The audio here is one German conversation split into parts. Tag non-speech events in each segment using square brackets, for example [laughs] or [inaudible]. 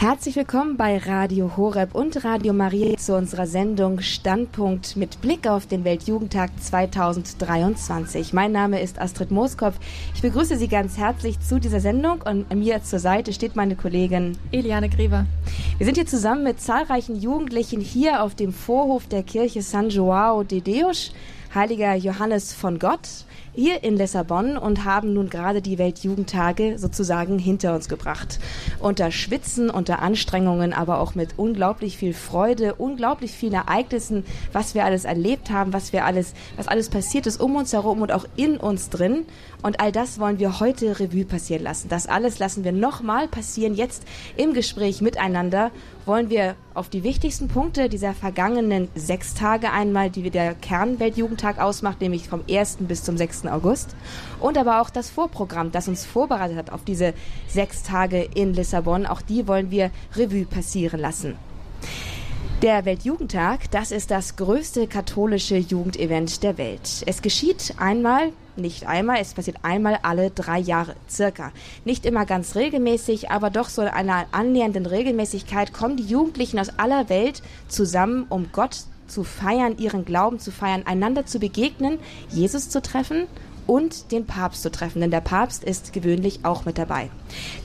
Herzlich willkommen bei Radio Horeb und Radio Maria zu unserer Sendung Standpunkt mit Blick auf den Weltjugendtag 2023. Mein Name ist Astrid Mooskopf. Ich begrüße Sie ganz herzlich zu dieser Sendung und mir zur Seite steht meine Kollegin Eliane Grever. Wir sind hier zusammen mit zahlreichen Jugendlichen hier auf dem Vorhof der Kirche San Joao de Deus, Heiliger Johannes von Gott hier in Lissabon und haben nun gerade die Weltjugendtage sozusagen hinter uns gebracht. Unter Schwitzen, unter Anstrengungen, aber auch mit unglaublich viel Freude, unglaublich vielen Ereignissen, was wir alles erlebt haben, was wir alles, was alles passiert ist um uns herum und auch in uns drin. Und all das wollen wir heute Revue passieren lassen. Das alles lassen wir nochmal passieren. Jetzt im Gespräch miteinander wollen wir auf die wichtigsten Punkte dieser vergangenen sechs Tage einmal, die der Kernweltjugendtag ausmacht, nämlich vom 1. bis zum 6. August. Und aber auch das Vorprogramm, das uns vorbereitet hat auf diese sechs Tage in Lissabon. Auch die wollen wir Revue passieren lassen. Der Weltjugendtag, das ist das größte katholische Jugendevent der Welt. Es geschieht einmal, nicht einmal, es passiert einmal alle drei Jahre circa. Nicht immer ganz regelmäßig, aber doch so einer annähernden Regelmäßigkeit kommen die Jugendlichen aus aller Welt zusammen, um Gott zu feiern, ihren Glauben zu feiern, einander zu begegnen, Jesus zu treffen und den Papst zu treffen, denn der Papst ist gewöhnlich auch mit dabei.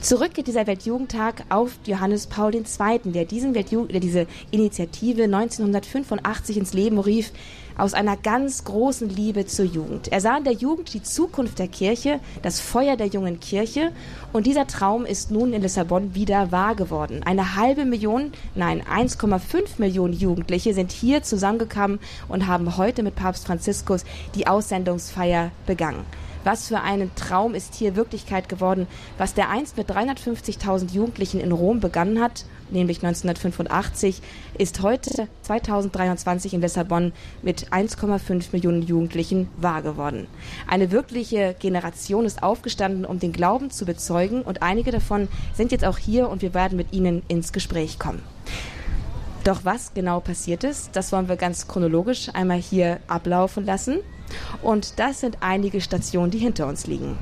Zurück geht dieser Weltjugendtag auf Johannes Paul II., der, diesen Weltjugend, der diese Initiative 1985 ins Leben rief, aus einer ganz großen Liebe zur Jugend. Er sah in der Jugend die Zukunft der Kirche, das Feuer der jungen Kirche und dieser Traum ist nun in Lissabon wieder wahr geworden. Eine halbe Million, nein, 1,5 Millionen Jugendliche sind hier zusammengekommen und haben heute mit Papst Franziskus die Aussendungsfeier begangen. Was für ein Traum ist hier Wirklichkeit geworden, was der einst mit 350.000 Jugendlichen in Rom begonnen hat, nämlich 1985, ist heute 2023 in Lissabon mit 1,5 Millionen Jugendlichen wahr geworden. Eine wirkliche Generation ist aufgestanden, um den Glauben zu bezeugen und einige davon sind jetzt auch hier und wir werden mit ihnen ins Gespräch kommen. Doch was genau passiert ist, das wollen wir ganz chronologisch einmal hier ablaufen lassen. Und das sind einige Stationen, die hinter uns liegen.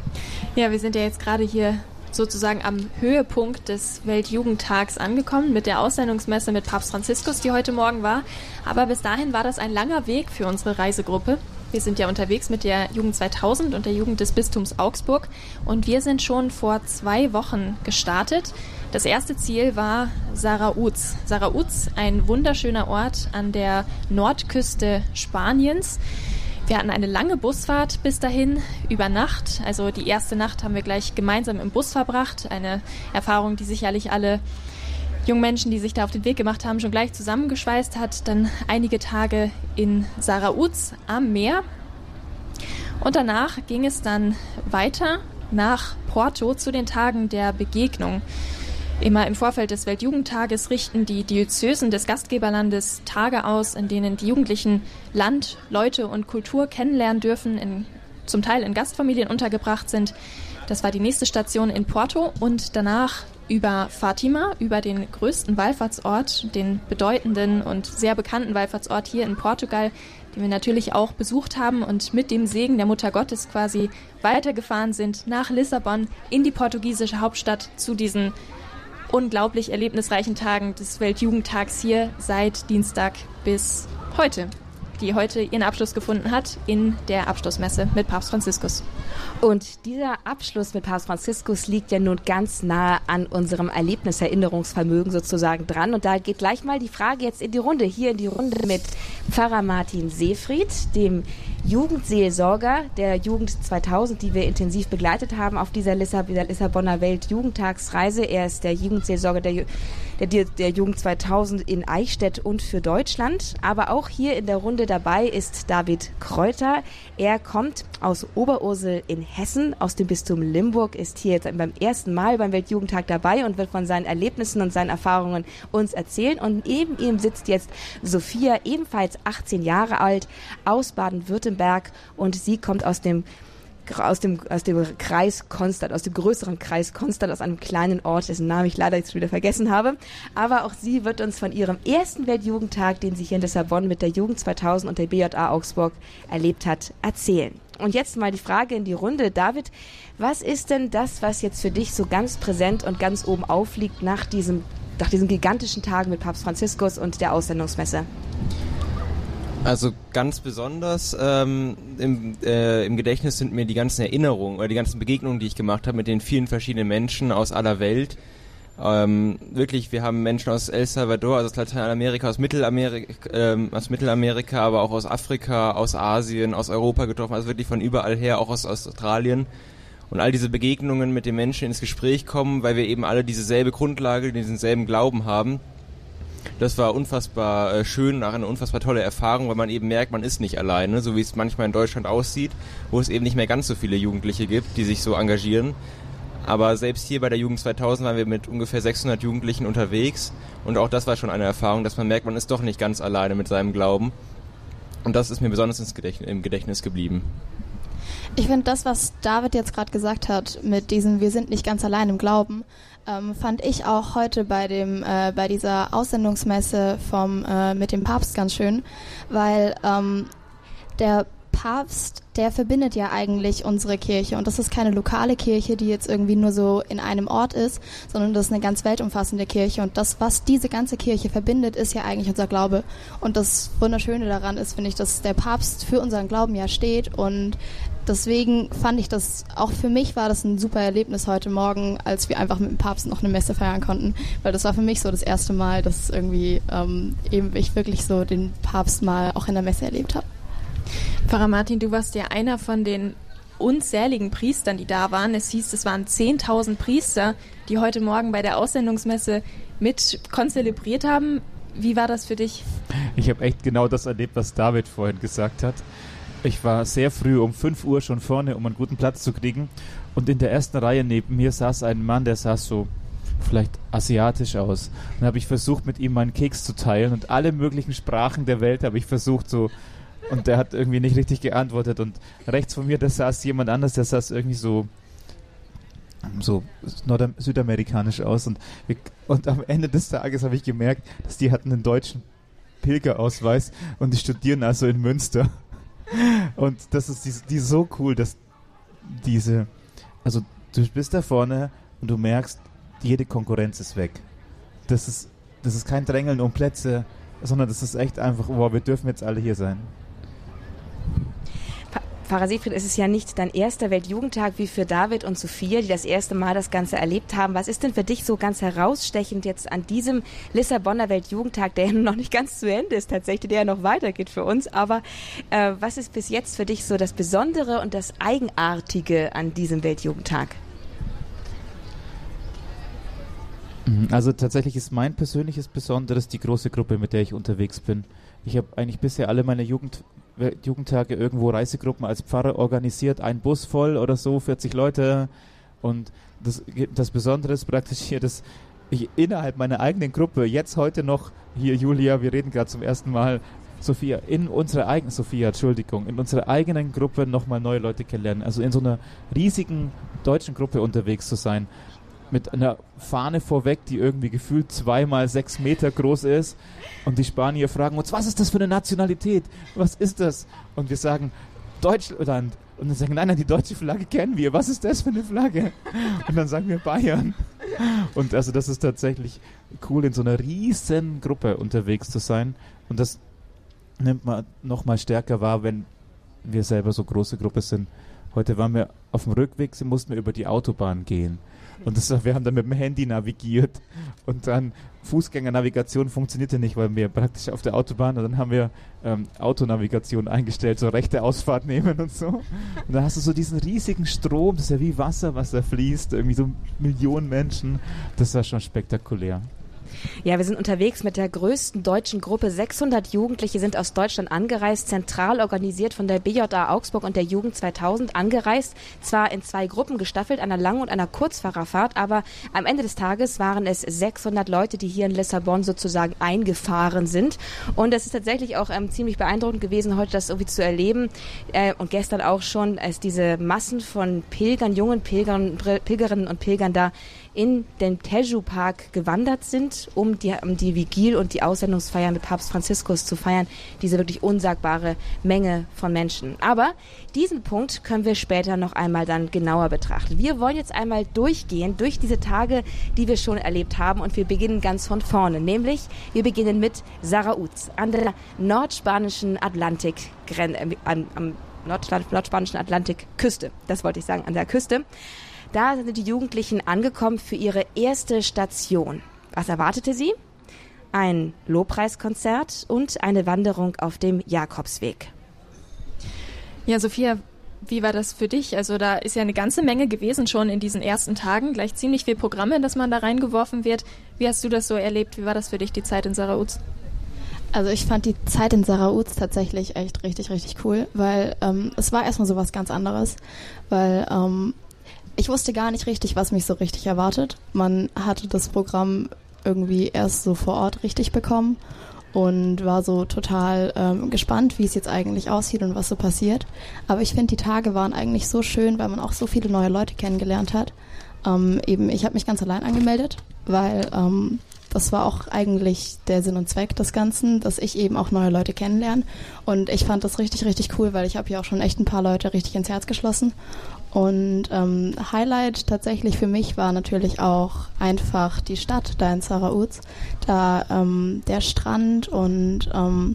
Ja, wir sind ja jetzt gerade hier sozusagen am Höhepunkt des Weltjugendtags angekommen mit der Aussendungsmesse mit Papst Franziskus, die heute Morgen war. Aber bis dahin war das ein langer Weg für unsere Reisegruppe. Wir sind ja unterwegs mit der Jugend 2000 und der Jugend des Bistums Augsburg und wir sind schon vor zwei Wochen gestartet. Das erste Ziel war Sarauz. Sarauz, ein wunderschöner Ort an der Nordküste Spaniens. Wir hatten eine lange Busfahrt bis dahin, über Nacht. Also die erste Nacht haben wir gleich gemeinsam im Bus verbracht. Eine Erfahrung, die sicherlich alle jungen Menschen, die sich da auf den Weg gemacht haben, schon gleich zusammengeschweißt hat. Dann einige Tage in Sarauz am Meer. Und danach ging es dann weiter nach Porto zu den Tagen der Begegnung. Immer im Vorfeld des Weltjugendtages richten die Diözesen des Gastgeberlandes Tage aus, in denen die Jugendlichen Land, Leute und Kultur kennenlernen dürfen, in, zum Teil in Gastfamilien untergebracht sind. Das war die nächste Station in Porto und danach über Fatima, über den größten Wallfahrtsort, den bedeutenden und sehr bekannten Wallfahrtsort hier in Portugal, den wir natürlich auch besucht haben und mit dem Segen der Mutter Gottes quasi weitergefahren sind nach Lissabon in die portugiesische Hauptstadt zu diesen unglaublich erlebnisreichen Tagen des Weltjugendtags hier seit Dienstag bis heute, die heute ihren Abschluss gefunden hat in der Abschlussmesse mit Papst Franziskus. Und dieser Abschluss mit Papst Franziskus liegt ja nun ganz nahe an unserem Erlebniserinnerungsvermögen sozusagen dran. Und da geht gleich mal die Frage jetzt in die Runde, hier in die Runde mit Pfarrer Martin Seefried, dem Jugendseelsorger der Jugend 2000, die wir intensiv begleitet haben auf dieser Lissabonner Weltjugendtagsreise. Er ist der Jugendseelsorger der, der, der Jugend 2000 in Eichstätt und für Deutschland. Aber auch hier in der Runde dabei ist David Kräuter. Er kommt aus Oberursel in Hessen, aus dem Bistum Limburg, ist hier jetzt beim ersten Mal beim Weltjugendtag dabei und wird von seinen Erlebnissen und seinen Erfahrungen uns erzählen. Und neben ihm sitzt jetzt Sophia, ebenfalls 18 Jahre alt, aus Baden-Württemberg und sie kommt aus dem aus dem, aus dem Kreis Konstanz, aus dem größeren Kreis Konstanz, aus einem kleinen Ort, dessen Namen ich leider jetzt wieder vergessen habe. Aber auch sie wird uns von ihrem ersten Weltjugendtag, den sie hier in Lissabon mit der Jugend 2000 und der BJA Augsburg erlebt hat, erzählen. Und jetzt mal die Frage in die Runde. David, was ist denn das, was jetzt für dich so ganz präsent und ganz oben aufliegt nach diesem nach diesen gigantischen Tagen mit Papst Franziskus und der Aussendungsmesse? Also ganz besonders ähm, im, äh, im Gedächtnis sind mir die ganzen Erinnerungen oder die ganzen Begegnungen, die ich gemacht habe mit den vielen verschiedenen Menschen aus aller Welt. Ähm, wirklich, wir haben Menschen aus El Salvador, also aus Lateinamerika, aus Mittelamerika, ähm, aus Mittelamerika, aber auch aus Afrika, aus Asien, aus Europa getroffen, also wirklich von überall her, auch aus Australien. Und all diese Begegnungen mit den Menschen ins Gespräch kommen, weil wir eben alle dieselbe Grundlage, diesen selben Glauben haben das war unfassbar äh, schön, auch eine unfassbar tolle Erfahrung, weil man eben merkt, man ist nicht alleine, so wie es manchmal in Deutschland aussieht, wo es eben nicht mehr ganz so viele Jugendliche gibt, die sich so engagieren. Aber selbst hier bei der Jugend 2000 waren wir mit ungefähr 600 Jugendlichen unterwegs und auch das war schon eine Erfahrung, dass man merkt, man ist doch nicht ganz alleine mit seinem Glauben. Und das ist mir besonders Gedächtnis, im Gedächtnis geblieben. Ich finde das, was David jetzt gerade gesagt hat, mit diesem Wir sind nicht ganz allein im Glauben, ähm, fand ich auch heute bei dem äh, bei dieser Aussendungsmesse vom äh, mit dem Papst ganz schön, weil ähm, der Papst, der verbindet ja eigentlich unsere Kirche. Und das ist keine lokale Kirche, die jetzt irgendwie nur so in einem Ort ist, sondern das ist eine ganz weltumfassende Kirche. Und das, was diese ganze Kirche verbindet, ist ja eigentlich unser Glaube. Und das Wunderschöne daran ist, finde ich, dass der Papst für unseren Glauben ja steht und deswegen fand ich das, auch für mich war das ein super Erlebnis heute Morgen, als wir einfach mit dem Papst noch eine Messe feiern konnten, weil das war für mich so das erste Mal, dass irgendwie ähm, eben ich wirklich so den Papst mal auch in der Messe erlebt habe. Pfarrer Martin, du warst ja einer von den unzähligen Priestern, die da waren. Es hieß, es waren 10.000 Priester, die heute Morgen bei der Aussendungsmesse mit konzelebriert haben. Wie war das für dich? Ich habe echt genau das erlebt, was David vorhin gesagt hat. Ich war sehr früh um 5 Uhr schon vorne, um einen guten Platz zu kriegen. Und in der ersten Reihe neben mir saß ein Mann, der saß so vielleicht asiatisch aus. Und dann habe ich versucht, mit ihm meinen Keks zu teilen und alle möglichen Sprachen der Welt habe ich versucht so und der hat irgendwie nicht richtig geantwortet und rechts von mir, da saß jemand anders, der saß irgendwie so so Nordam südamerikanisch aus und, und am Ende des Tages habe ich gemerkt, dass die hatten einen deutschen Pilgerausweis und die studieren also in Münster. Und das ist die, die ist so cool, dass diese, also du bist da vorne und du merkst, jede Konkurrenz ist weg. Das ist, das ist kein Drängeln um Plätze, sondern das ist echt einfach, wow, wir dürfen jetzt alle hier sein. Pfarrer Siegfried, es ist ja nicht dein erster Weltjugendtag wie für David und Sophia, die das erste Mal das Ganze erlebt haben. Was ist denn für dich so ganz herausstechend jetzt an diesem Lissabonner Weltjugendtag, der ja noch nicht ganz zu Ende ist tatsächlich, der ja noch weitergeht für uns. Aber äh, was ist bis jetzt für dich so das Besondere und das Eigenartige an diesem Weltjugendtag? Mhm, also tatsächlich ist mein persönliches Besonderes die große Gruppe, mit der ich unterwegs bin. Ich habe eigentlich bisher alle meine Jugend Jugendtage irgendwo Reisegruppen als Pfarrer organisiert, ein Bus voll oder so, 40 Leute. Und das, das Besondere ist praktisch hier, dass ich innerhalb meiner eigenen Gruppe jetzt heute noch, hier Julia, wir reden gerade zum ersten Mal, Sophia, in unserer eigenen, Sophia, Entschuldigung, in unserer eigenen Gruppe nochmal neue Leute kennenlernen. Also in so einer riesigen deutschen Gruppe unterwegs zu sein mit einer Fahne vorweg, die irgendwie gefühlt zweimal sechs Meter groß ist. Und die Spanier fragen uns, was ist das für eine Nationalität? Was ist das? Und wir sagen, Deutschland. Und dann sagen, nein, nein, die deutsche Flagge kennen wir. Was ist das für eine Flagge? Und dann sagen wir Bayern. Und also das ist tatsächlich cool, in so einer riesen Gruppe unterwegs zu sein. Und das nimmt man nochmal stärker wahr, wenn wir selber so große Gruppe sind. Heute waren wir auf dem Rückweg, mussten wir über die Autobahn gehen. Und das, wir haben dann mit dem Handy navigiert und dann Fußgängernavigation funktionierte nicht, weil wir praktisch auf der Autobahn und dann haben wir ähm, Autonavigation eingestellt, so rechte Ausfahrt nehmen und so. Und dann hast du so diesen riesigen Strom, das ist ja wie Wasser, was da fließt, irgendwie so Millionen Menschen. Das war schon spektakulär. Ja, wir sind unterwegs mit der größten deutschen Gruppe. 600 Jugendliche sind aus Deutschland angereist, zentral organisiert von der BJA Augsburg und der Jugend 2000 angereist. Zwar in zwei Gruppen gestaffelt, einer Lang- und einer Kurzfahrerfahrt, aber am Ende des Tages waren es 600 Leute, die hier in Lissabon sozusagen eingefahren sind. Und es ist tatsächlich auch ähm, ziemlich beeindruckend gewesen, heute das irgendwie zu erleben. Äh, und gestern auch schon, als diese Massen von Pilgern, jungen Pilgern, Pilgerinnen und Pilgern da in den Teju-Park gewandert sind, um die, um die Vigil und die Aussendungsfeier mit Papst Franziskus zu feiern. Diese wirklich unsagbare Menge von Menschen. Aber diesen Punkt können wir später noch einmal dann genauer betrachten. Wir wollen jetzt einmal durchgehen durch diese Tage, die wir schon erlebt haben und wir beginnen ganz von vorne, nämlich wir beginnen mit Sarauz an der nordspanischen Atlantik, äh, am nordspanischen Atlantikküste. Das wollte ich sagen, an der Küste. Da sind die Jugendlichen angekommen für ihre erste Station. Was erwartete sie? Ein Lobpreiskonzert und eine Wanderung auf dem Jakobsweg. Ja, Sophia, wie war das für dich? Also da ist ja eine ganze Menge gewesen schon in diesen ersten Tagen, gleich ziemlich viel Programme, dass man da reingeworfen wird. Wie hast du das so erlebt? Wie war das für dich, die Zeit in Sarauz? Also ich fand die Zeit in Sarauz tatsächlich echt richtig, richtig cool, weil ähm, es war erstmal so was ganz anderes, weil ähm, ich wusste gar nicht richtig, was mich so richtig erwartet. Man hatte das Programm irgendwie erst so vor Ort richtig bekommen und war so total ähm, gespannt, wie es jetzt eigentlich aussieht und was so passiert. Aber ich finde, die Tage waren eigentlich so schön, weil man auch so viele neue Leute kennengelernt hat. Ähm, eben, ich habe mich ganz allein angemeldet, weil ähm, das war auch eigentlich der Sinn und Zweck des Ganzen, dass ich eben auch neue Leute kennenlerne. Und ich fand das richtig, richtig cool, weil ich habe ja auch schon echt ein paar Leute richtig ins Herz geschlossen. Und ähm, Highlight tatsächlich für mich war natürlich auch einfach die Stadt da in Sarauz. Da ähm, der Strand und ähm,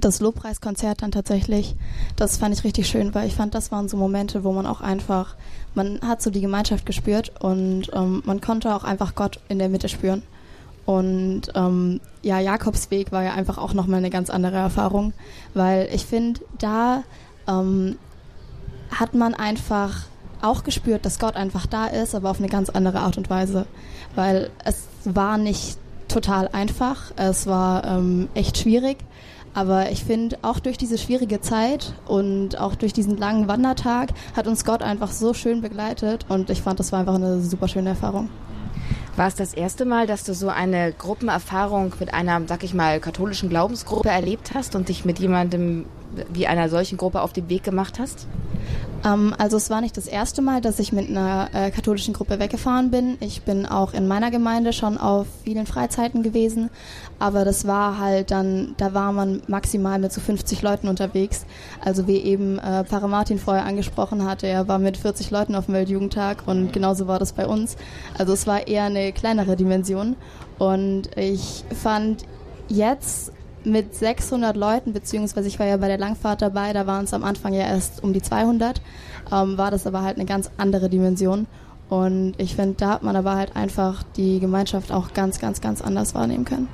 das Lobpreiskonzert dann tatsächlich, das fand ich richtig schön, weil ich fand, das waren so Momente, wo man auch einfach, man hat so die Gemeinschaft gespürt und ähm, man konnte auch einfach Gott in der Mitte spüren. Und ähm, ja, Jakobsweg war ja einfach auch nochmal eine ganz andere Erfahrung, weil ich finde, da ähm, hat man einfach auch gespürt, dass Gott einfach da ist, aber auf eine ganz andere Art und Weise, weil es war nicht total einfach, es war ähm, echt schwierig, aber ich finde, auch durch diese schwierige Zeit und auch durch diesen langen Wandertag hat uns Gott einfach so schön begleitet und ich fand, das war einfach eine super schöne Erfahrung. War es das erste Mal, dass du so eine Gruppenerfahrung mit einer, sag ich mal, katholischen Glaubensgruppe erlebt hast und dich mit jemandem wie einer solchen Gruppe auf den Weg gemacht hast? Ähm, also es war nicht das erste Mal, dass ich mit einer äh, katholischen Gruppe weggefahren bin. Ich bin auch in meiner Gemeinde schon auf vielen Freizeiten gewesen, aber das war halt dann, da war man maximal mit so 50 Leuten unterwegs. Also wie eben äh, Pfarrer Martin vorher angesprochen hatte, er war mit 40 Leuten auf dem Weltjugendtag und genauso war das bei uns. Also es war eher eine kleinere Dimension und ich fand jetzt mit 600 Leuten, beziehungsweise ich war ja bei der Langfahrt dabei, da waren es am Anfang ja erst um die 200, ähm, war das aber halt eine ganz andere Dimension. Und ich finde, da hat man aber halt einfach die Gemeinschaft auch ganz, ganz, ganz anders wahrnehmen können.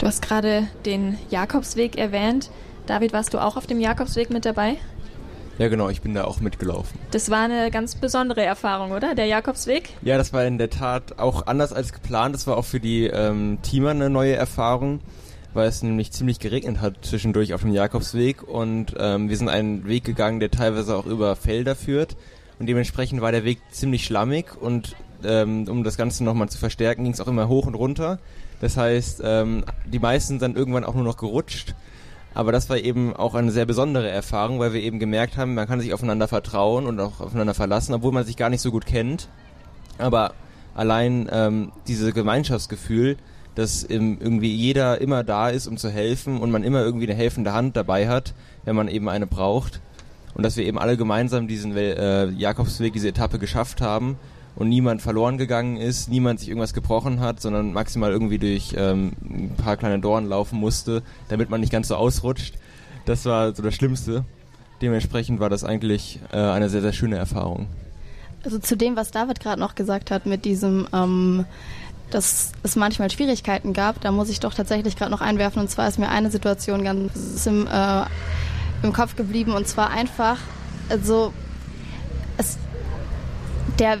Du hast gerade den Jakobsweg erwähnt. David, warst du auch auf dem Jakobsweg mit dabei? Ja, genau, ich bin da auch mitgelaufen. Das war eine ganz besondere Erfahrung, oder? Der Jakobsweg? Ja, das war in der Tat auch anders als geplant. Das war auch für die ähm, Teamer eine neue Erfahrung weil es nämlich ziemlich geregnet hat zwischendurch auf dem Jakobsweg und ähm, wir sind einen Weg gegangen, der teilweise auch über Felder führt und dementsprechend war der Weg ziemlich schlammig und ähm, um das Ganze nochmal zu verstärken, ging es auch immer hoch und runter. Das heißt, ähm, die meisten sind dann irgendwann auch nur noch gerutscht. Aber das war eben auch eine sehr besondere Erfahrung, weil wir eben gemerkt haben, man kann sich aufeinander vertrauen und auch aufeinander verlassen, obwohl man sich gar nicht so gut kennt. Aber allein ähm, dieses Gemeinschaftsgefühl, dass irgendwie jeder immer da ist, um zu helfen und man immer irgendwie eine helfende Hand dabei hat, wenn man eben eine braucht. Und dass wir eben alle gemeinsam diesen äh, Jakobsweg, diese Etappe geschafft haben und niemand verloren gegangen ist, niemand sich irgendwas gebrochen hat, sondern maximal irgendwie durch ähm, ein paar kleine Dornen laufen musste, damit man nicht ganz so ausrutscht. Das war so das Schlimmste. Dementsprechend war das eigentlich äh, eine sehr, sehr schöne Erfahrung. Also zu dem, was David gerade noch gesagt hat, mit diesem ähm, dass es manchmal Schwierigkeiten gab. Da muss ich doch tatsächlich gerade noch einwerfen. Und zwar ist mir eine Situation ganz im, äh, im Kopf geblieben. Und zwar einfach, also es, der,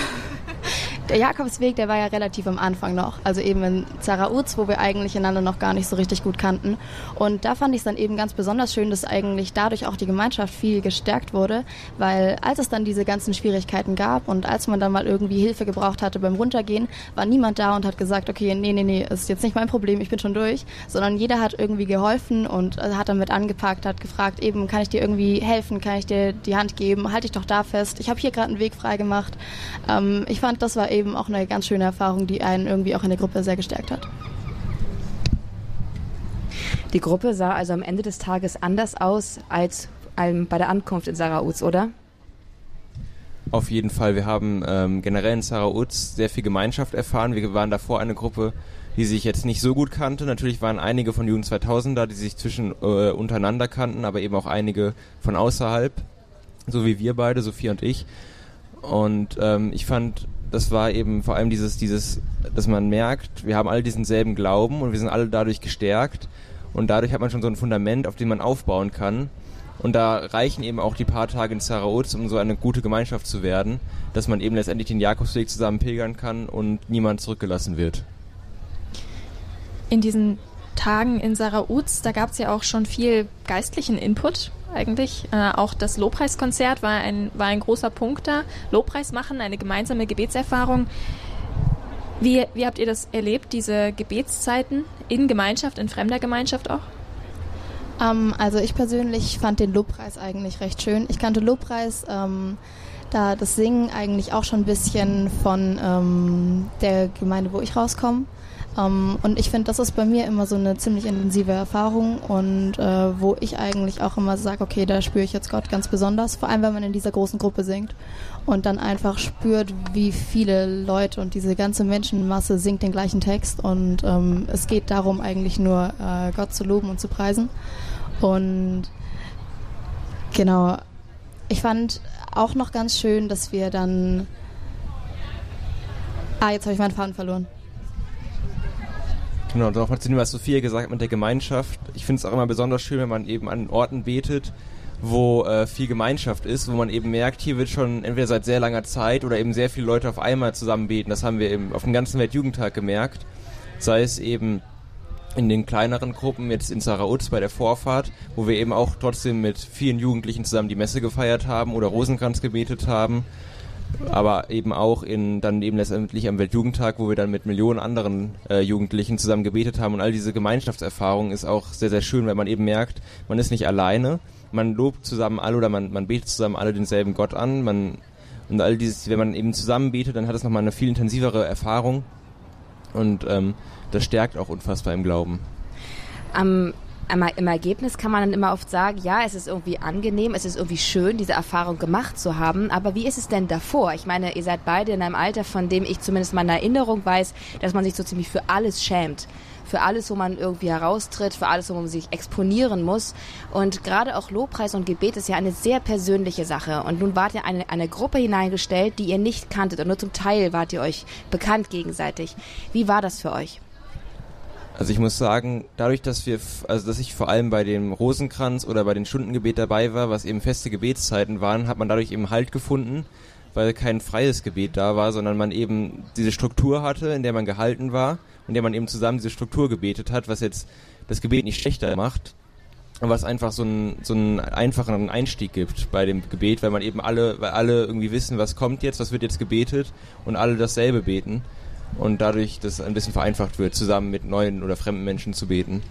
der Jakobsweg, der war ja relativ am Anfang noch. Also eben in Zarauz, wo wir eigentlich einander noch gar nicht so richtig gut kannten. Und da fand ich es dann eben ganz besonders schön, dass eigentlich dadurch auch die Gemeinschaft viel gestärkt wurde, weil als es dann diese ganzen Schwierigkeiten gab und als man dann mal irgendwie Hilfe gebraucht hatte beim Runtergehen, war niemand da und hat gesagt, okay, nee, nee, nee, ist jetzt nicht mein Problem, ich bin schon durch, sondern jeder hat irgendwie geholfen und hat damit angepackt, hat gefragt, eben, kann ich dir irgendwie helfen, kann ich dir die Hand geben, halte ich doch da fest, ich habe hier gerade einen Weg frei gemacht. Ähm, ich fand, das war eben auch eine ganz schöne Erfahrung, die einen irgendwie auch in der Gruppe sehr gestärkt hat. Die Gruppe sah also am Ende des Tages anders aus als bei der Ankunft in Sarauz, oder? Auf jeden Fall. Wir haben ähm, generell in Sarauz sehr viel Gemeinschaft erfahren. Wir waren davor eine Gruppe, die sich jetzt nicht so gut kannte. Natürlich waren einige von Jugend 2000 da, die sich zwischen äh, untereinander kannten, aber eben auch einige von außerhalb, so wie wir beide, Sophia und ich. Und ähm, ich fand, das war eben vor allem dieses, dieses, dass man merkt, wir haben alle diesen selben Glauben und wir sind alle dadurch gestärkt. Und dadurch hat man schon so ein Fundament, auf dem man aufbauen kann. Und da reichen eben auch die paar Tage in Zarauz, um so eine gute Gemeinschaft zu werden, dass man eben letztendlich den Jakobsweg zusammen pilgern kann und niemand zurückgelassen wird. In diesen Tagen in Sarauz, da gab es ja auch schon viel geistlichen Input eigentlich. Äh, auch das Lobpreiskonzert war ein, war ein großer Punkt da. Lobpreis machen, eine gemeinsame Gebetserfahrung. Wie, wie habt ihr das erlebt, diese Gebetszeiten in Gemeinschaft, in fremder Gemeinschaft auch? Ähm, also ich persönlich fand den Lobpreis eigentlich recht schön. Ich kannte Lobpreis, ähm, da das Singen eigentlich auch schon ein bisschen von ähm, der Gemeinde, wo ich rauskomme. Um, ähm, und ich finde, das ist bei mir immer so eine ziemlich intensive Erfahrung und äh, wo ich eigentlich auch immer sage, okay, da spüre ich jetzt Gott ganz besonders, vor allem wenn man in dieser großen Gruppe singt und dann einfach spürt, wie viele Leute und diese ganze Menschenmasse singt den gleichen Text und ähm, es geht darum eigentlich nur äh, Gott zu loben und zu preisen und genau, ich fand auch noch ganz schön, dass wir dann Ah, jetzt habe ich meinen Faden verloren. Genau, und nochmal zu dem, was Sophia gesagt hat mit der Gemeinschaft. Ich finde es auch immer besonders schön, wenn man eben an Orten betet, wo äh, viel Gemeinschaft ist, wo man eben merkt, hier wird schon entweder seit sehr langer Zeit oder eben sehr viele Leute auf einmal zusammen beten. Das haben wir eben auf dem ganzen Weltjugendtag gemerkt. Sei es eben in den kleineren Gruppen, jetzt in Sarauz bei der Vorfahrt, wo wir eben auch trotzdem mit vielen Jugendlichen zusammen die Messe gefeiert haben oder Rosenkranz gebetet haben aber eben auch in dann eben letztendlich am Weltjugendtag, wo wir dann mit Millionen anderen äh, Jugendlichen zusammen gebetet haben. Und all diese Gemeinschaftserfahrung ist auch sehr, sehr schön, weil man eben merkt, man ist nicht alleine, man lobt zusammen alle oder man, man betet zusammen alle denselben Gott an, man und all dieses, wenn man eben zusammen betet, dann hat es nochmal eine viel intensivere Erfahrung. Und ähm, das stärkt auch unfassbar im Glauben. Am im Ergebnis kann man dann immer oft sagen, ja, es ist irgendwie angenehm, es ist irgendwie schön, diese Erfahrung gemacht zu haben. Aber wie ist es denn davor? Ich meine, ihr seid beide in einem Alter, von dem ich zumindest meine Erinnerung weiß, dass man sich so ziemlich für alles schämt für alles, wo man irgendwie heraustritt, für alles, wo man sich exponieren muss. Und gerade auch Lobpreis und Gebet ist ja eine sehr persönliche Sache. Und nun wart ihr eine, eine Gruppe hineingestellt, die ihr nicht kanntet und nur zum Teil wart ihr euch bekannt gegenseitig. Wie war das für euch? Also ich muss sagen, dadurch, dass wir, also dass ich vor allem bei dem Rosenkranz oder bei den Stundengebet dabei war, was eben feste Gebetszeiten waren, hat man dadurch eben Halt gefunden, weil kein freies Gebet da war, sondern man eben diese Struktur hatte, in der man gehalten war, in der man eben zusammen diese Struktur gebetet hat, was jetzt das Gebet nicht schlechter macht, was einfach so einen, so einen einfachen Einstieg gibt bei dem Gebet, weil man eben alle, weil alle irgendwie wissen, was kommt jetzt, was wird jetzt gebetet und alle dasselbe beten und dadurch das ein bisschen vereinfacht wird, zusammen mit neuen oder fremden Menschen zu beten.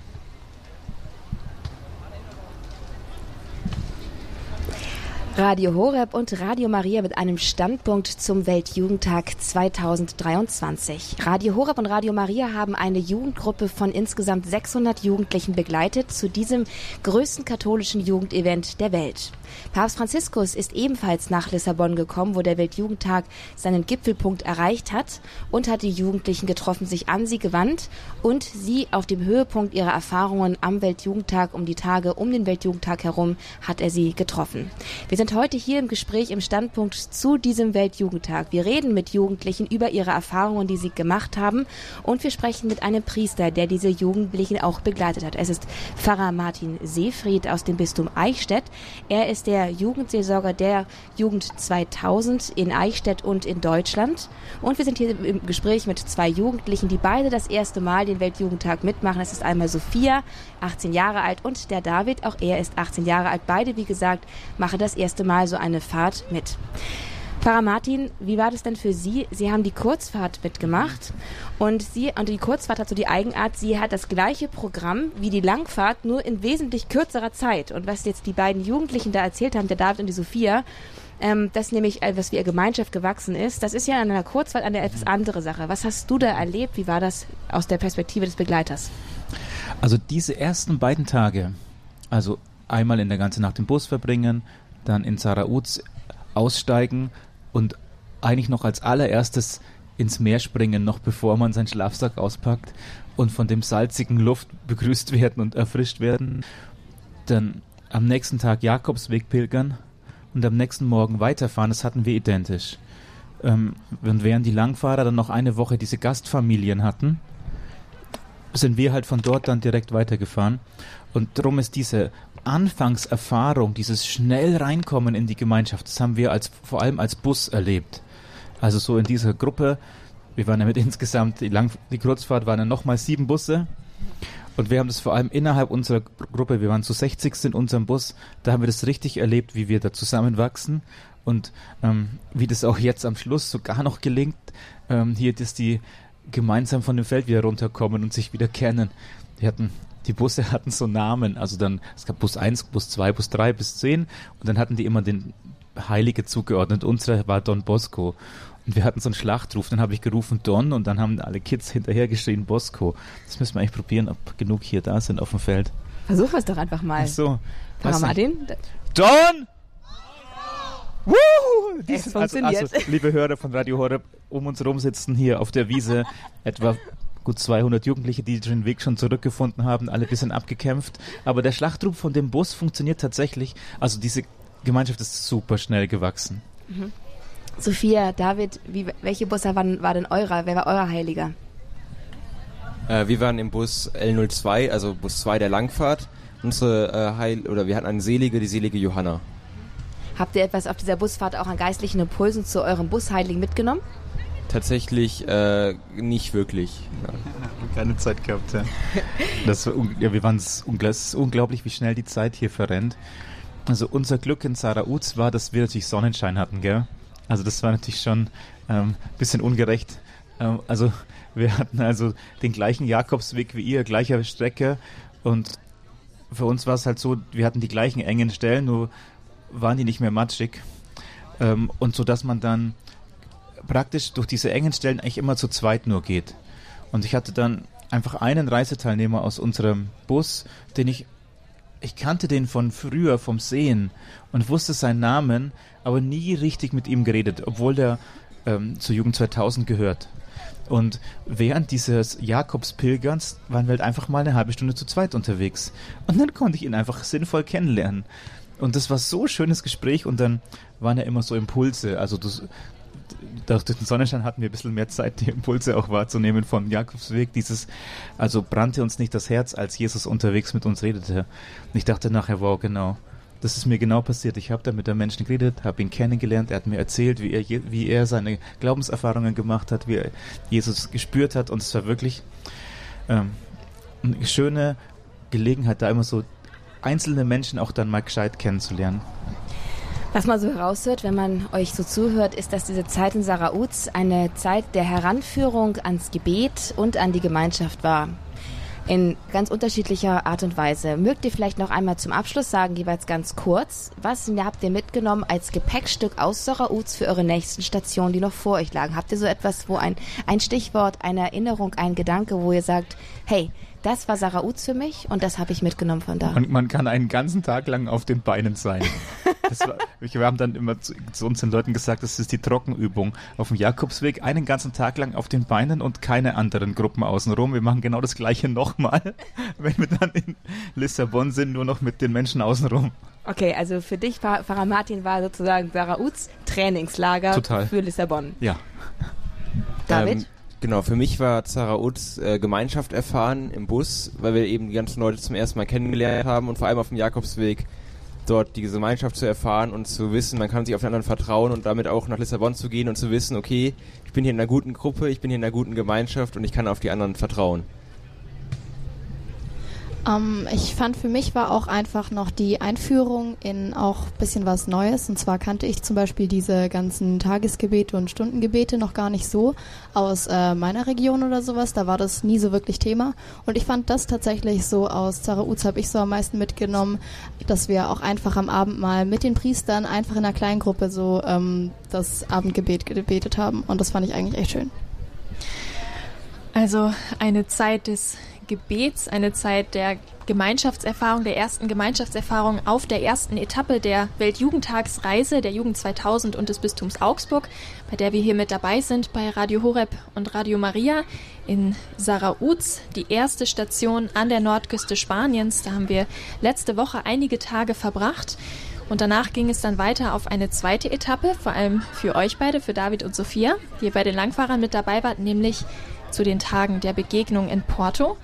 Radio Horeb und Radio Maria mit einem Standpunkt zum Weltjugendtag 2023. Radio Horeb und Radio Maria haben eine Jugendgruppe von insgesamt 600 Jugendlichen begleitet zu diesem größten katholischen Jugendevent der Welt. Papst Franziskus ist ebenfalls nach Lissabon gekommen, wo der Weltjugendtag seinen Gipfelpunkt erreicht hat und hat die Jugendlichen getroffen, sich an sie gewandt und sie auf dem Höhepunkt ihrer Erfahrungen am Weltjugendtag um die Tage um den Weltjugendtag herum hat er sie getroffen. Wir sind heute hier im Gespräch im Standpunkt zu diesem Weltjugendtag. Wir reden mit Jugendlichen über ihre Erfahrungen, die sie gemacht haben und wir sprechen mit einem Priester, der diese Jugendlichen auch begleitet hat. Es ist Pfarrer Martin Seefried aus dem Bistum Eichstätt. Er ist der Jugendseelsorger der Jugend 2000 in Eichstätt und in Deutschland. Und wir sind hier im Gespräch mit zwei Jugendlichen, die beide das erste Mal den Weltjugendtag mitmachen. Es ist einmal Sophia, 18 Jahre alt, und der David, auch er ist 18 Jahre alt. Beide, wie gesagt, machen das erste Mal so eine Fahrt mit. Pfarrer Martin, wie war das denn für Sie? Sie haben die Kurzfahrt mitgemacht und Sie und die Kurzfahrt hat so die Eigenart, sie hat das gleiche Programm wie die Langfahrt, nur in wesentlich kürzerer Zeit. Und was jetzt die beiden Jugendlichen da erzählt haben, der David und die Sophia, ähm, dass nämlich etwas wie ihr Gemeinschaft gewachsen ist, das ist ja an einer Kurzfahrt eine etwas andere Sache. Was hast du da erlebt? Wie war das aus der Perspektive des Begleiters? Also diese ersten beiden Tage, also einmal in der ganzen Nacht im Bus verbringen, dann in Zarauz aussteigen und eigentlich noch als allererstes ins Meer springen, noch bevor man seinen Schlafsack auspackt und von dem salzigen Luft [laughs] begrüßt werden und erfrischt werden. Dann am nächsten Tag Jakobsweg pilgern und am nächsten Morgen weiterfahren, das hatten wir identisch. Ähm, und während die Langfahrer dann noch eine Woche diese Gastfamilien hatten, sind wir halt von dort dann direkt weitergefahren. Und darum ist diese Anfangserfahrung, dieses schnell reinkommen in die Gemeinschaft, das haben wir als, vor allem als Bus erlebt. Also so in dieser Gruppe, wir waren ja mit [laughs] insgesamt, die, Lang die Kurzfahrt waren ja nochmal sieben Busse. Und wir haben das vor allem innerhalb unserer Gruppe, wir waren zu 60 in unserem Bus, da haben wir das richtig erlebt, wie wir da zusammenwachsen und ähm, wie das auch jetzt am Schluss sogar noch gelingt, ähm, hier, dass die gemeinsam von dem Feld wieder runterkommen und sich wieder kennen. Die hatten die Busse [laughs] hatten so Namen, also dann, es gab Bus 1, Bus 2, Bus 3 bis 10 und dann hatten die immer den Heilige zugeordnet. Unserer war Don Bosco. Und wir hatten so einen Schlachtruf, dann habe ich gerufen Don und dann haben alle Kids hinterher geschrien Bosco. Das müssen wir eigentlich probieren, ob genug hier da sind auf dem Feld. Versuch es doch einfach mal. Ach so. Papa Martin? Don! Woo! Es also, also, liebe Hörer von Radio Horeb, um uns herum sitzen hier auf der Wiese [laughs] etwa gut 200 Jugendliche, die den Weg schon zurückgefunden haben, alle ein bisschen abgekämpft. Aber der Schlachtruf von dem Bus funktioniert tatsächlich. Also diese Gemeinschaft ist super schnell gewachsen. Mhm. Sophia, David, wie, welche Busse waren, war denn eurer? Wer war euer Heiliger? Äh, wir waren im Bus L02, also Bus 2 der Langfahrt. Unsere äh, Heil oder wir hatten eine Selige, die selige Johanna. Habt ihr etwas auf dieser Busfahrt auch an geistlichen Impulsen zu eurem Busheiligen mitgenommen? Tatsächlich äh, nicht wirklich. Ja. [laughs] Keine Zeit gehabt, ja. Das, ja wir waren es unglaublich, wie schnell die Zeit hier verrennt. Also unser Glück in Sarauz war, dass wir natürlich Sonnenschein hatten, gell? Also das war natürlich schon ein ähm, bisschen ungerecht. Ähm, also wir hatten also den gleichen Jakobsweg wie ihr, gleicher Strecke und für uns war es halt so, wir hatten die gleichen engen Stellen, nur waren die nicht mehr matschig. Ähm, und so dass man dann praktisch durch diese engen Stellen eigentlich immer zu zweit nur geht. Und ich hatte dann einfach einen Reiseteilnehmer aus unserem Bus, den ich ich kannte den von früher vom Sehen und wusste seinen Namen, aber nie richtig mit ihm geredet, obwohl der ähm, zur Jugend 2000 gehört. Und während dieses Jakobspilgerns waren wir halt einfach mal eine halbe Stunde zu zweit unterwegs. Und dann konnte ich ihn einfach sinnvoll kennenlernen. Und das war so ein schönes Gespräch und dann waren ja immer so Impulse. Also das, durch den Sonnenschein hatten wir ein bisschen mehr Zeit, die Impulse auch wahrzunehmen vom Jakobsweg. Dieses, also brannte uns nicht das Herz, als Jesus unterwegs mit uns redete. Und ich dachte nachher, wow, genau. Das ist mir genau passiert. Ich habe da mit der Menschen geredet, habe ihn kennengelernt. Er hat mir erzählt, wie er, wie er seine Glaubenserfahrungen gemacht hat, wie er Jesus gespürt hat. Und es war wirklich ähm, eine schöne Gelegenheit, da immer so einzelne Menschen auch dann mal gescheit kennenzulernen. Was man so heraushört, wenn man euch so zuhört, ist, dass diese Zeit in Sarauz eine Zeit der Heranführung ans Gebet und an die Gemeinschaft war. In ganz unterschiedlicher Art und Weise. Mögt ihr vielleicht noch einmal zum Abschluss sagen, jeweils ganz kurz, was habt ihr mitgenommen als Gepäckstück aus Sarauz für eure nächsten Stationen, die noch vor euch lagen? Habt ihr so etwas, wo ein, ein Stichwort, eine Erinnerung, ein Gedanke, wo ihr sagt, hey, das war Sarah Uz für mich und das habe ich mitgenommen von da. Und man kann einen ganzen Tag lang auf den Beinen sein. war, wir haben dann immer zu, zu, unseren Leuten gesagt, das ist die Trockenübung. Auf dem Jakobsweg einen ganzen Tag lang auf den Beinen und keine anderen Gruppen außenrum. Wir machen genau das gleiche nochmal, [laughs] wenn wir dann in Lissabon sind, nur noch mit den Menschen außenrum. Okay, also für dich, Pfarrer Martin, war sozusagen Sarah Uts Trainingslager Total. für Lissabon. Ja. David? Ähm, Genau, für mich war Zara Utz äh, Gemeinschaft erfahren im Bus, weil wir eben die ganzen Leute zum ersten Mal kennengelernt haben und vor allem auf dem Jakobsweg dort diese Gemeinschaft zu erfahren und zu wissen, man kann sich auf den anderen vertrauen und damit auch nach Lissabon zu gehen und zu wissen, okay, ich bin hier in einer guten Gruppe, ich bin hier in einer guten Gemeinschaft und ich kann auf die anderen vertrauen. Ähm, ich fand für mich war auch einfach noch die Einführung in auch ein bisschen was Neues. Und zwar kannte ich zum Beispiel diese ganzen Tagesgebete und Stundengebete noch gar nicht so aus äh, meiner Region oder sowas. Da war das nie so wirklich Thema. Und ich fand das tatsächlich so aus Zarauz habe ich so am meisten mitgenommen, dass wir auch einfach am Abend mal mit den Priestern einfach in einer kleinen Gruppe so ähm, das Abendgebet gebetet haben. Und das fand ich eigentlich echt schön. Also eine Zeit des Gebets, eine Zeit der Gemeinschaftserfahrung, der ersten Gemeinschaftserfahrung auf der ersten Etappe der Weltjugendtagsreise der Jugend 2000 und des Bistums Augsburg, bei der wir hier mit dabei sind bei Radio Horeb und Radio Maria in Sarauz, die erste Station an der Nordküste Spaniens. Da haben wir letzte Woche einige Tage verbracht. Und danach ging es dann weiter auf eine zweite Etappe, vor allem für euch beide, für David und Sophia, die bei den Langfahrern mit dabei wart, nämlich zu den Tagen der Begegnung in Porto.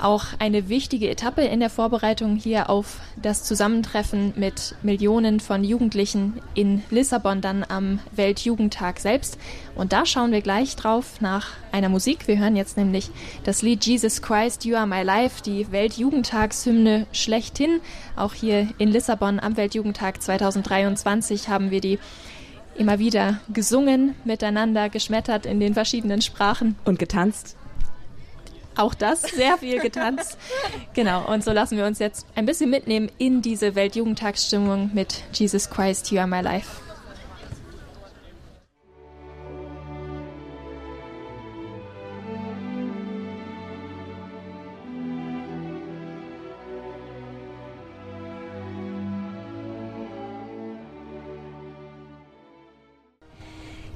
Auch eine wichtige Etappe in der Vorbereitung hier auf das Zusammentreffen mit Millionen von Jugendlichen in Lissabon dann am Weltjugendtag selbst. Und da schauen wir gleich drauf nach einer Musik. Wir hören jetzt nämlich das Lied Jesus Christ, You Are My Life, die Weltjugendtagshymne schlechthin. Auch hier in Lissabon am Weltjugendtag 2023 haben wir die immer wieder gesungen, miteinander geschmettert in den verschiedenen Sprachen. Und getanzt. Auch das, sehr viel getanzt. genau, und so lassen wir uns jetzt ein bisschen mitnehmen in diese Weltjugendtagsstimmung mit Jesus Christ, You Are My Life.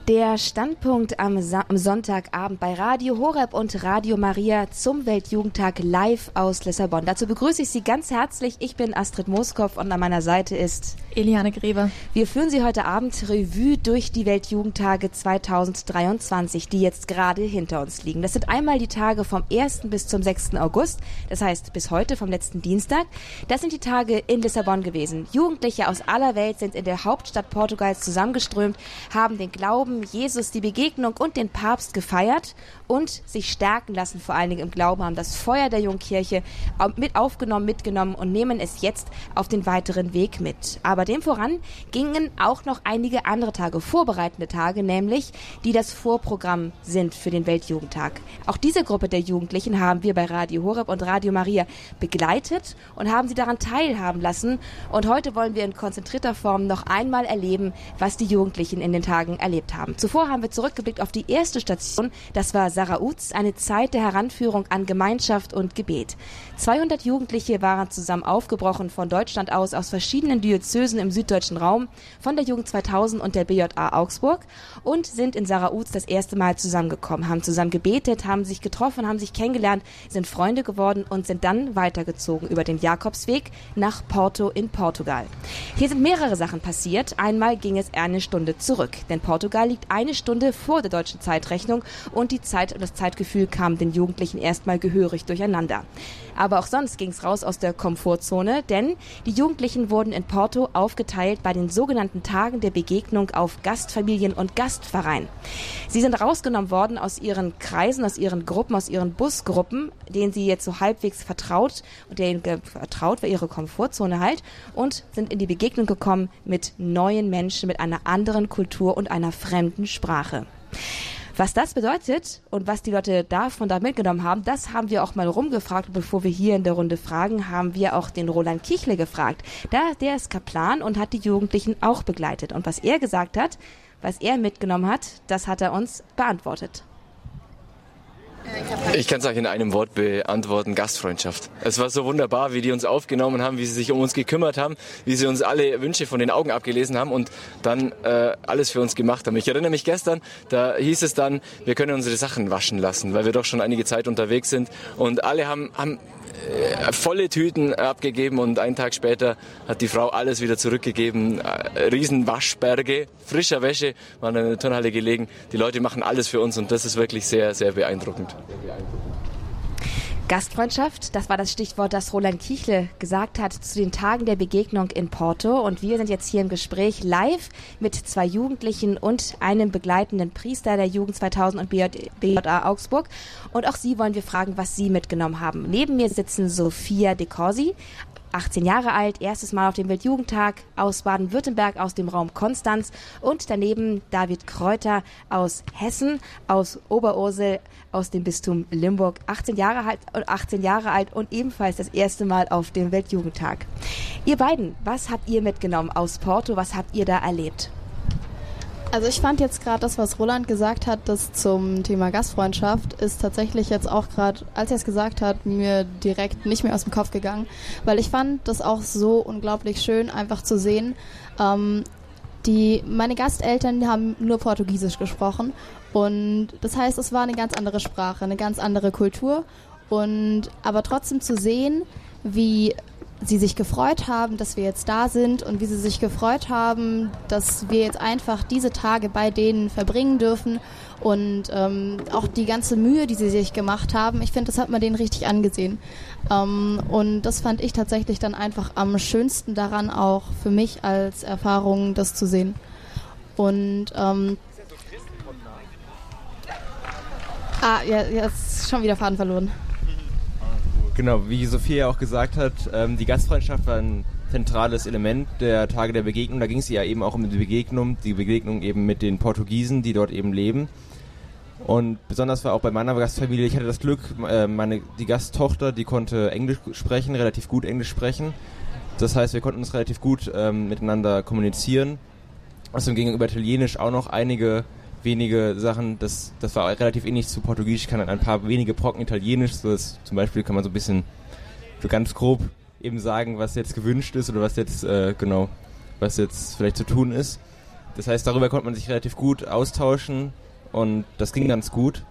Der Standpunkt am, am, Sonntagabend bei Radio Horeb und Radio Maria zum Weltjugendtag live aus Lissabon. Dazu begrüße ich Sie ganz herzlich. Ich bin Astrid Moskow und an meiner Seite ist Eliane Gräber. Wir führen Sie heute Abend Revue durch die Weltjugendtage 2023, die jetzt gerade hinter uns liegen. Das sind einmal die Tage vom 1. bis zum 6. August, das heißt bis heute vom letzten Dienstag. Das sind die Tage in Lissabon gewesen. Jugendliche aus aller Welt sind in der Hauptstadt Portugals zusammengeströmt, haben den Glauben haben Jesus die Begegnung und den Papst gefeiert und sich stärken lassen, vor allen Dingen im Glauben, haben das Feuer der Jungkirche mit aufgenommen, mitgenommen und nehmen es jetzt auf den weiteren Weg mit. Aber dem voran gingen auch noch einige andere Tage, vorbereitende Tage, nämlich die das Vorprogramm sind für den Weltjugendtag. Auch diese Gruppe der Jugendlichen haben wir bei Radio Horeb und Radio Maria begleitet und haben sie daran teilhaben lassen. Und heute wollen wir in konzentrierter Form noch einmal erleben, was die Jugendlichen in den Tagen erlebt haben. Zuvor haben wir zurückgeblickt auf die erste Station, das war Sarauz eine Zeit der Heranführung an Gemeinschaft und Gebet. 200 Jugendliche waren zusammen aufgebrochen von Deutschland aus, aus verschiedenen Diözesen im süddeutschen Raum, von der Jugend 2000 und der BJA Augsburg und sind in Sarauz das erste Mal zusammengekommen, haben zusammen gebetet, haben sich getroffen, haben sich kennengelernt, sind Freunde geworden und sind dann weitergezogen über den Jakobsweg nach Porto in Portugal. Hier sind mehrere Sachen passiert. Einmal ging es eine Stunde zurück, denn Portugal liegt eine Stunde vor der deutschen Zeitrechnung und die Zeit und das Zeitgefühl kam den Jugendlichen erstmal gehörig durcheinander. Aber auch sonst ging es raus aus der Komfortzone, denn die Jugendlichen wurden in Porto aufgeteilt bei den sogenannten Tagen der Begegnung auf Gastfamilien und Gastverein. Sie sind rausgenommen worden aus ihren Kreisen, aus ihren Gruppen, aus ihren Busgruppen, denen sie jetzt so halbwegs vertraut und denen vertraut war ihre Komfortzone halt und sind in die Begegnung gekommen mit neuen Menschen, mit einer anderen Kultur und einer fremden Sprache. Was das bedeutet und was die Leute davon da mitgenommen haben, das haben wir auch mal rumgefragt. Bevor wir hier in der Runde fragen, haben wir auch den Roland Kichle gefragt. Da, der ist Kaplan und hat die Jugendlichen auch begleitet. Und was er gesagt hat, was er mitgenommen hat, das hat er uns beantwortet. Ich kann es euch in einem Wort beantworten, Gastfreundschaft. Es war so wunderbar, wie die uns aufgenommen haben, wie sie sich um uns gekümmert haben, wie sie uns alle Wünsche von den Augen abgelesen haben und dann äh, alles für uns gemacht haben. Ich erinnere mich gestern, da hieß es dann, wir können unsere Sachen waschen lassen, weil wir doch schon einige Zeit unterwegs sind und alle haben, haben volle Tüten abgegeben und einen Tag später hat die Frau alles wieder zurückgegeben. Äh, Riesenwaschberge, frischer Wäsche waren in der Turnhalle gelegen. Die Leute machen alles für uns und das ist wirklich sehr, sehr beeindruckend. Gastfreundschaft, das war das Stichwort, das Roland Kichle gesagt hat zu den Tagen der Begegnung in Porto. Und wir sind jetzt hier im Gespräch live mit zwei Jugendlichen und einem begleitenden Priester der Jugend 2000 und BJA Augsburg. Und auch Sie wollen wir fragen, was Sie mitgenommen haben. Neben mir sitzen Sophia De Corsi, 18 Jahre alt, erstes Mal auf dem Weltjugendtag aus Baden-Württemberg, aus dem Raum Konstanz und daneben David Kräuter aus Hessen, aus Oberursel, aus dem Bistum Limburg, 18 Jahre alt, 18 Jahre alt und ebenfalls das erste Mal auf dem Weltjugendtag. Ihr beiden, was habt ihr mitgenommen aus Porto? Was habt ihr da erlebt? Also ich fand jetzt gerade das, was Roland gesagt hat, das zum Thema Gastfreundschaft, ist tatsächlich jetzt auch gerade, als er es gesagt hat, mir direkt nicht mehr aus dem Kopf gegangen, weil ich fand das auch so unglaublich schön, einfach zu sehen. Ähm, die, meine Gasteltern haben nur Portugiesisch gesprochen und das heißt, es war eine ganz andere Sprache, eine ganz andere Kultur und aber trotzdem zu sehen, wie sie sich gefreut haben, dass wir jetzt da sind und wie sie sich gefreut haben, dass wir jetzt einfach diese Tage bei denen verbringen dürfen und ähm, auch die ganze Mühe, die sie sich gemacht haben, ich finde, das hat man denen richtig angesehen. Ähm, und das fand ich tatsächlich dann einfach am schönsten daran auch für mich als Erfahrung, das zu sehen. Und ähm, Ah, ja, jetzt schon wieder Faden verloren. Genau, wie Sophia auch gesagt hat, ähm, die Gastfreundschaft war ein zentrales Element der Tage der Begegnung. Da ging es ja eben auch um die Begegnung, die Begegnung eben mit den Portugiesen, die dort eben leben. Und besonders war auch bei meiner Gastfamilie, ich hatte das Glück, äh, meine, die Gasttochter, die konnte Englisch sprechen, relativ gut Englisch sprechen. Das heißt, wir konnten uns relativ gut ähm, miteinander kommunizieren. Außerdem ging über Italienisch auch noch einige wenige Sachen, das, das war relativ ähnlich zu Portugiesisch, ich kann ein paar wenige Brocken Italienisch, so dass zum Beispiel kann man so ein bisschen, so ganz grob eben sagen, was jetzt gewünscht ist oder was jetzt, äh, genau, was jetzt vielleicht zu tun ist. Das heißt, darüber konnte man sich relativ gut austauschen und das ging ganz gut.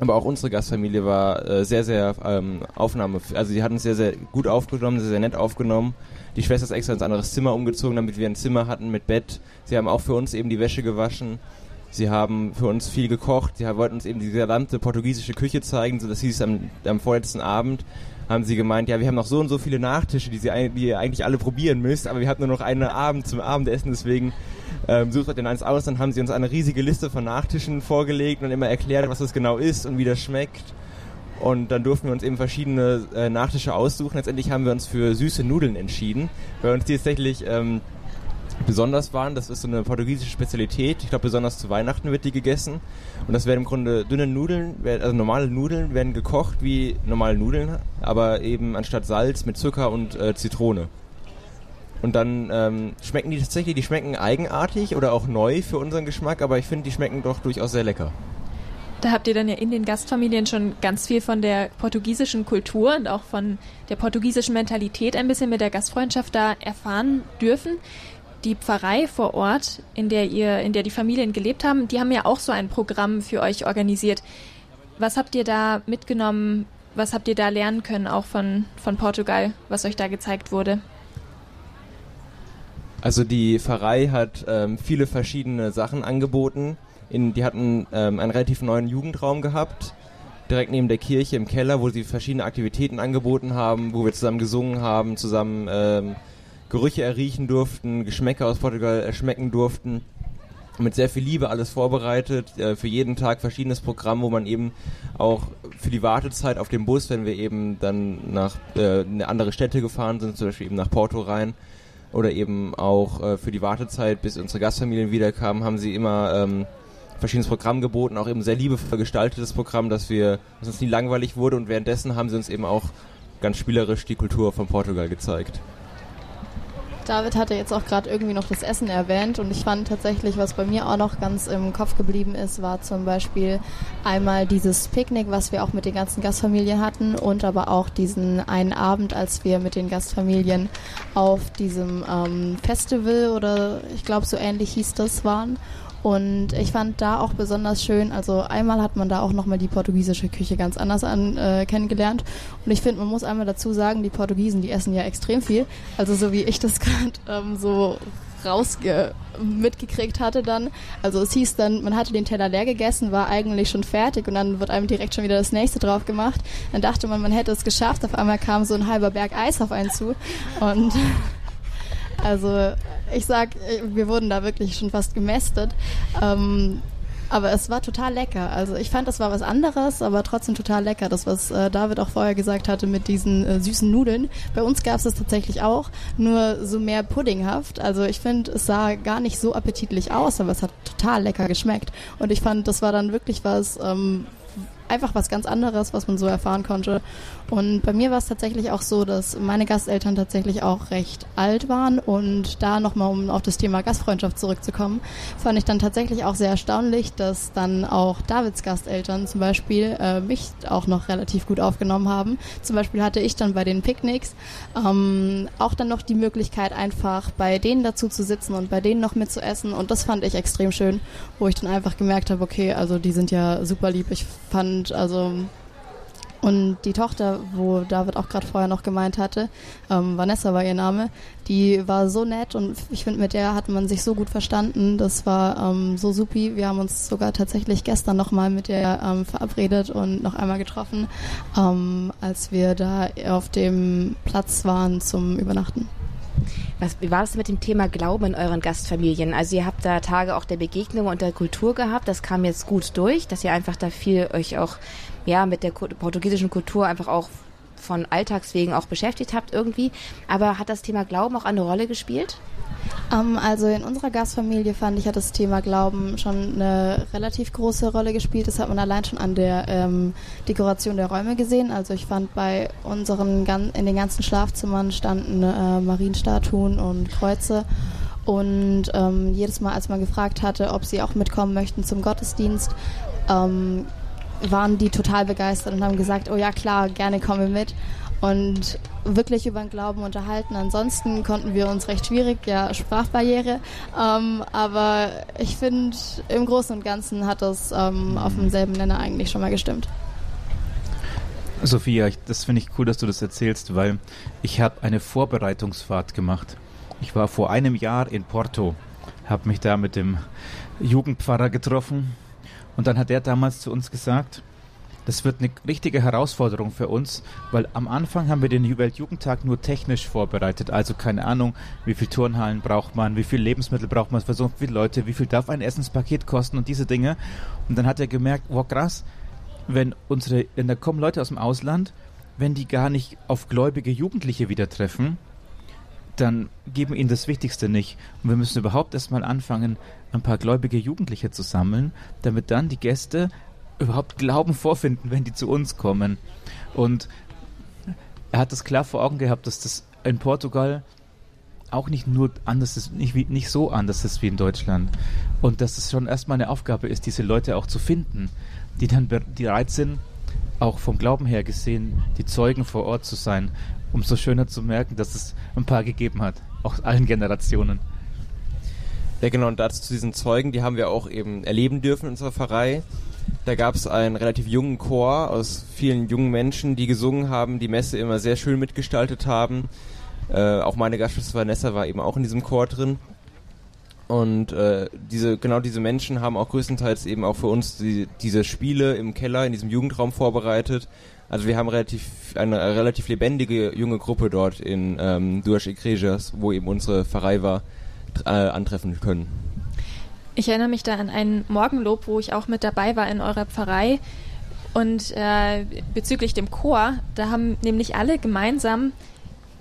Aber auch unsere Gastfamilie war äh, sehr, sehr ähm, Aufnahme, also sie hatten es sehr, sehr gut aufgenommen, sehr, sehr nett aufgenommen. Die Schwester ist extra ins andere Zimmer umgezogen, damit wir ein Zimmer hatten mit Bett. Sie haben auch für uns eben die Wäsche gewaschen. Sie haben für uns viel gekocht. Sie wollten uns eben die gesamte portugiesische Küche zeigen. So, das hieß am, am vorletzten Abend haben sie gemeint, ja, wir haben noch so und so viele Nachtische, die, sie, die ihr eigentlich alle probieren müsst, aber wir hatten nur noch einen Abend zum Abendessen, deswegen ähm, sucht euch den eins aus. Dann haben sie uns eine riesige Liste von Nachtischen vorgelegt und immer erklärt, was das genau ist und wie das schmeckt. Und dann durften wir uns eben verschiedene äh, Nachtische aussuchen. Letztendlich haben wir uns für süße Nudeln entschieden, weil uns die tatsächlich ähm, besonders waren. Das ist so eine portugiesische Spezialität. Ich glaube, besonders zu Weihnachten wird die gegessen. Und das werden im Grunde dünne Nudeln, also normale Nudeln werden gekocht wie normale Nudeln, aber eben anstatt Salz mit Zucker und äh, Zitrone. Und dann ähm, schmecken die tatsächlich, die schmecken eigenartig oder auch neu für unseren Geschmack, aber ich finde, die schmecken doch durchaus sehr lecker. Da habt ihr dann ja in den Gastfamilien schon ganz viel von der portugiesischen Kultur und auch von der portugiesischen Mentalität ein bisschen mit der Gastfreundschaft da erfahren dürfen die Pfarrei vor Ort, in der ihr, in der die Familien gelebt haben, die haben ja auch so ein Programm für euch organisiert. Was habt ihr da mitgenommen? Was habt ihr da lernen können, auch von, von Portugal, was euch da gezeigt wurde? Also die Pfarrei hat ähm, viele verschiedene Sachen angeboten. In, die hatten ähm, einen relativ neuen Jugendraum gehabt, direkt neben der Kirche im Keller, wo sie verschiedene Aktivitäten angeboten haben, wo wir zusammen gesungen haben, zusammen ähm, Gerüche erriechen durften, Geschmäcker aus Portugal erschmecken durften. Mit sehr viel Liebe alles vorbereitet, äh, für jeden Tag verschiedenes Programm, wo man eben auch für die Wartezeit auf dem Bus, wenn wir eben dann nach äh, eine andere Städte gefahren sind, zum Beispiel eben nach Porto rein, oder eben auch äh, für die Wartezeit, bis unsere Gastfamilien wiederkamen, haben sie immer ähm, verschiedenes Programm geboten, auch eben sehr liebevoll gestaltetes Programm, dass wir, dass uns nie langweilig wurde und währenddessen haben sie uns eben auch ganz spielerisch die Kultur von Portugal gezeigt. David hatte jetzt auch gerade irgendwie noch das Essen erwähnt und ich fand tatsächlich, was bei mir auch noch ganz im Kopf geblieben ist, war zum Beispiel einmal dieses Picknick, was wir auch mit den ganzen Gastfamilien hatten und aber auch diesen einen Abend, als wir mit den Gastfamilien auf diesem ähm, Festival oder ich glaube so ähnlich hieß das waren und ich fand da auch besonders schön, also einmal hat man da auch nochmal die portugiesische Küche ganz anders an, äh, kennengelernt. Und ich finde, man muss einmal dazu sagen, die Portugiesen, die essen ja extrem viel. Also so wie ich das [laughs] gerade ähm, so rausge mitgekriegt hatte dann. Also es hieß dann, man hatte den Teller leer gegessen, war eigentlich schon fertig und dann wird einem direkt schon wieder das nächste drauf gemacht. Dann dachte man, man hätte es geschafft. Auf einmal kam so ein halber Berg Eis auf einen zu und [laughs] also ich sag, wir wurden da wirklich schon fast gemästet. Ähm, aber es war total lecker. Also ich fand, das war was anderes, aber trotzdem total lecker. Das, was äh, David auch vorher gesagt hatte mit diesen äh, süßen Nudeln. Bei uns gab es das tatsächlich auch, nur so mehr puddinghaft. Also ich finde, es sah gar nicht so appetitlich aus, aber es hat total lecker geschmeckt. Und ich fand, das war dann wirklich was, ähm, einfach was ganz anderes, was man so erfahren konnte. Und bei mir war es tatsächlich auch so, dass meine Gasteltern tatsächlich auch recht alt waren und da nochmal, um auf das Thema Gastfreundschaft zurückzukommen, fand ich dann tatsächlich auch sehr erstaunlich, dass dann auch Davids Gasteltern zum Beispiel äh, mich auch noch relativ gut aufgenommen haben. Zum Beispiel hatte ich dann bei den Picknicks ähm, auch dann noch die Möglichkeit, einfach bei denen dazu zu sitzen und bei denen noch mitzuessen und das fand ich extrem schön, wo ich dann einfach gemerkt habe, okay, also die sind ja super lieb. Ich fand also und die Tochter, wo David auch gerade vorher noch gemeint hatte, ähm, Vanessa war ihr Name, die war so nett und ich finde, mit der hat man sich so gut verstanden. Das war ähm, so supi. Wir haben uns sogar tatsächlich gestern nochmal mit der ähm, verabredet und noch einmal getroffen, ähm, als wir da auf dem Platz waren zum Übernachten. Was, wie war es mit dem Thema Glauben in euren Gastfamilien? Also ihr habt da Tage auch der Begegnung und der Kultur gehabt. Das kam jetzt gut durch, dass ihr einfach da viel euch auch ja, mit der portugiesischen Kultur einfach auch von Alltagswegen auch beschäftigt habt irgendwie. Aber hat das Thema Glauben auch eine Rolle gespielt? Um, ähm, also in unserer Gastfamilie fand ich, hat das Thema Glauben schon eine relativ große Rolle gespielt. Das hat man allein schon an der ähm, Dekoration der Räume gesehen. Also ich fand bei unseren, in den ganzen Schlafzimmern standen äh, Marienstatuen und Kreuze. Und ähm, jedes Mal, als man gefragt hatte, ob sie auch mitkommen möchten zum Gottesdienst, ähm, waren die total begeistert und haben gesagt, oh ja klar, gerne kommen wir mit und wirklich über den Glauben unterhalten. Ansonsten konnten wir uns recht schwierig, ja, Sprachbarriere, ähm, aber ich finde, im Großen und Ganzen hat das ähm, auf demselben Nenner eigentlich schon mal gestimmt. Sophia, ich, das finde ich cool, dass du das erzählst, weil ich habe eine Vorbereitungsfahrt gemacht. Ich war vor einem Jahr in Porto, habe mich da mit dem Jugendpfarrer getroffen und dann hat er damals zu uns gesagt, das wird eine richtige Herausforderung für uns, weil am Anfang haben wir den Weltjugendtag nur technisch vorbereitet. Also keine Ahnung, wie viel Turnhallen braucht man, wie viel Lebensmittel braucht man für so viele Leute, wie viel darf ein Essenspaket kosten und diese Dinge. Und dann hat er gemerkt, wow krass, wenn unsere, wenn da kommen Leute aus dem Ausland, wenn die gar nicht auf gläubige Jugendliche wieder treffen, dann geben ihnen das Wichtigste nicht. Und wir müssen überhaupt erstmal anfangen, ein paar gläubige Jugendliche zu sammeln, damit dann die Gäste überhaupt Glauben vorfinden, wenn die zu uns kommen. Und er hat das klar vor Augen gehabt, dass das in Portugal auch nicht nur anders ist, nicht, wie, nicht so anders ist wie in Deutschland. Und dass es schon erstmal eine Aufgabe ist, diese Leute auch zu finden, die dann bereit sind, auch vom Glauben her gesehen, die Zeugen vor Ort zu sein, umso schöner zu merken, dass es ein paar gegeben hat, auch allen Generationen. Ja, genau, und dazu zu diesen Zeugen, die haben wir auch eben erleben dürfen in unserer Pfarrei. Da gab es einen relativ jungen Chor aus vielen jungen Menschen, die gesungen haben, die Messe immer sehr schön mitgestaltet haben. Äh, auch meine Gastschwester Vanessa war eben auch in diesem Chor drin. Und äh, diese genau diese Menschen haben auch größtenteils eben auch für uns die, diese Spiele im Keller in diesem Jugendraum vorbereitet. Also wir haben relativ eine relativ lebendige junge Gruppe dort in ähm, Duas Igrejas, wo eben unsere Pfarrei war äh, antreffen können. Ich erinnere mich da an einen Morgenlob, wo ich auch mit dabei war in eurer Pfarrei. Und äh, bezüglich dem Chor, da haben nämlich alle gemeinsam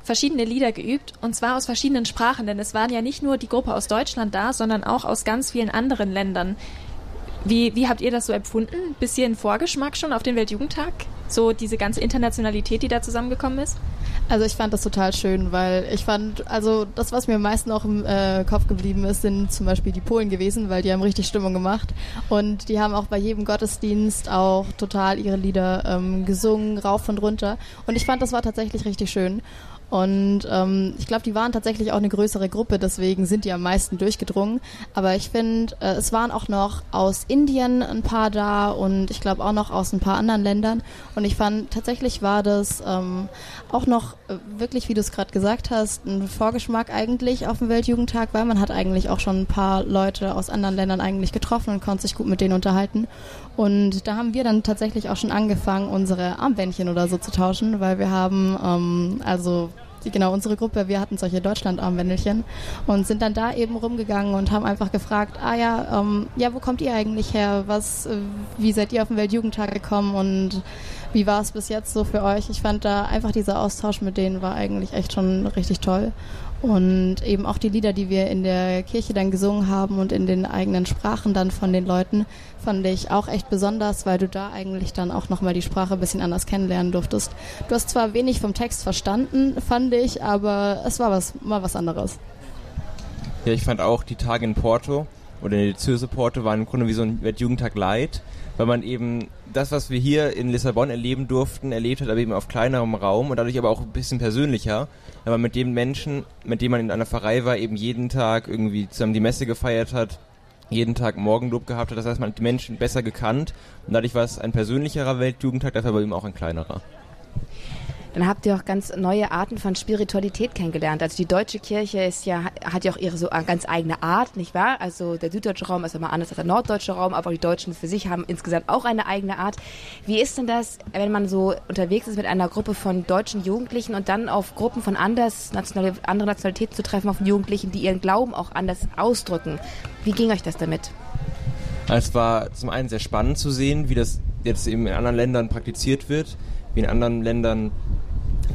verschiedene Lieder geübt und zwar aus verschiedenen Sprachen, denn es waren ja nicht nur die Gruppe aus Deutschland da, sondern auch aus ganz vielen anderen Ländern. Wie, wie habt ihr das so empfunden? Bisschen Vorgeschmack schon auf den Weltjugendtag? So diese ganze Internationalität, die da zusammengekommen ist? Also ich fand das total schön, weil ich fand, also das, was mir am meisten auch im äh, Kopf geblieben ist, sind zum Beispiel die Polen gewesen, weil die haben richtig Stimmung gemacht und die haben auch bei jedem Gottesdienst auch total ihre Lieder ähm, gesungen, rauf und runter und ich fand, das war tatsächlich richtig schön und ähm, ich glaube, die waren tatsächlich auch eine größere Gruppe, deswegen sind die am meisten durchgedrungen. Aber ich finde, äh, es waren auch noch aus Indien ein paar da und ich glaube auch noch aus ein paar anderen Ländern. Und ich fand, tatsächlich war das ähm, auch noch äh, wirklich, wie du es gerade gesagt hast, ein Vorgeschmack eigentlich auf dem Weltjugendtag, weil man hat eigentlich auch schon ein paar Leute aus anderen Ländern eigentlich getroffen und konnte sich gut mit denen unterhalten. Und da haben wir dann tatsächlich auch schon angefangen, unsere Armbändchen oder so zu tauschen, weil wir haben, ähm, also genau unsere Gruppe, wir hatten solche Deutschland-Armbändelchen und sind dann da eben rumgegangen und haben einfach gefragt, ah ja, ähm, ja, wo kommt ihr eigentlich her? Was, äh, wie seid ihr auf den Weltjugendtag gekommen und wie war es bis jetzt so für euch? Ich fand da einfach dieser Austausch mit denen war eigentlich echt schon richtig toll. Und eben auch die Lieder, die wir in der Kirche dann gesungen haben und in den eigenen Sprachen dann von den Leuten, fand ich auch echt besonders, weil du da eigentlich dann auch nochmal die Sprache ein bisschen anders kennenlernen durftest. Du hast zwar wenig vom Text verstanden, fand ich, aber es war was, mal was anderes. Ja, ich fand auch die Tage in Porto oder in der Zürse Porto waren im Grunde wie so ein Weltjugendtag Light, weil man eben das, was wir hier in Lissabon erleben durften, erlebt hat, aber eben auf kleinerem Raum und dadurch aber auch ein bisschen persönlicher, weil man mit den Menschen, mit denen man in einer Pfarrei war, eben jeden Tag irgendwie zusammen die Messe gefeiert hat, jeden Tag Morgenlob gehabt hat. Das heißt, man hat die Menschen besser gekannt und dadurch war es ein persönlicherer Weltjugendtag, dafür aber eben auch ein kleinerer dann habt ihr auch ganz neue Arten von Spiritualität kennengelernt. Also die deutsche Kirche ist ja, hat ja auch ihre so ganz eigene Art, nicht wahr? Also der süddeutsche Raum ist immer anders als der norddeutsche Raum, aber die Deutschen für sich haben insgesamt auch eine eigene Art. Wie ist denn das, wenn man so unterwegs ist mit einer Gruppe von deutschen Jugendlichen und dann auf Gruppen von anders nationale, anderen Nationalitäten zu treffen, auf Jugendlichen, die ihren Glauben auch anders ausdrücken? Wie ging euch das damit? Es war zum einen sehr spannend zu sehen, wie das jetzt eben in anderen Ländern praktiziert wird, wie in anderen Ländern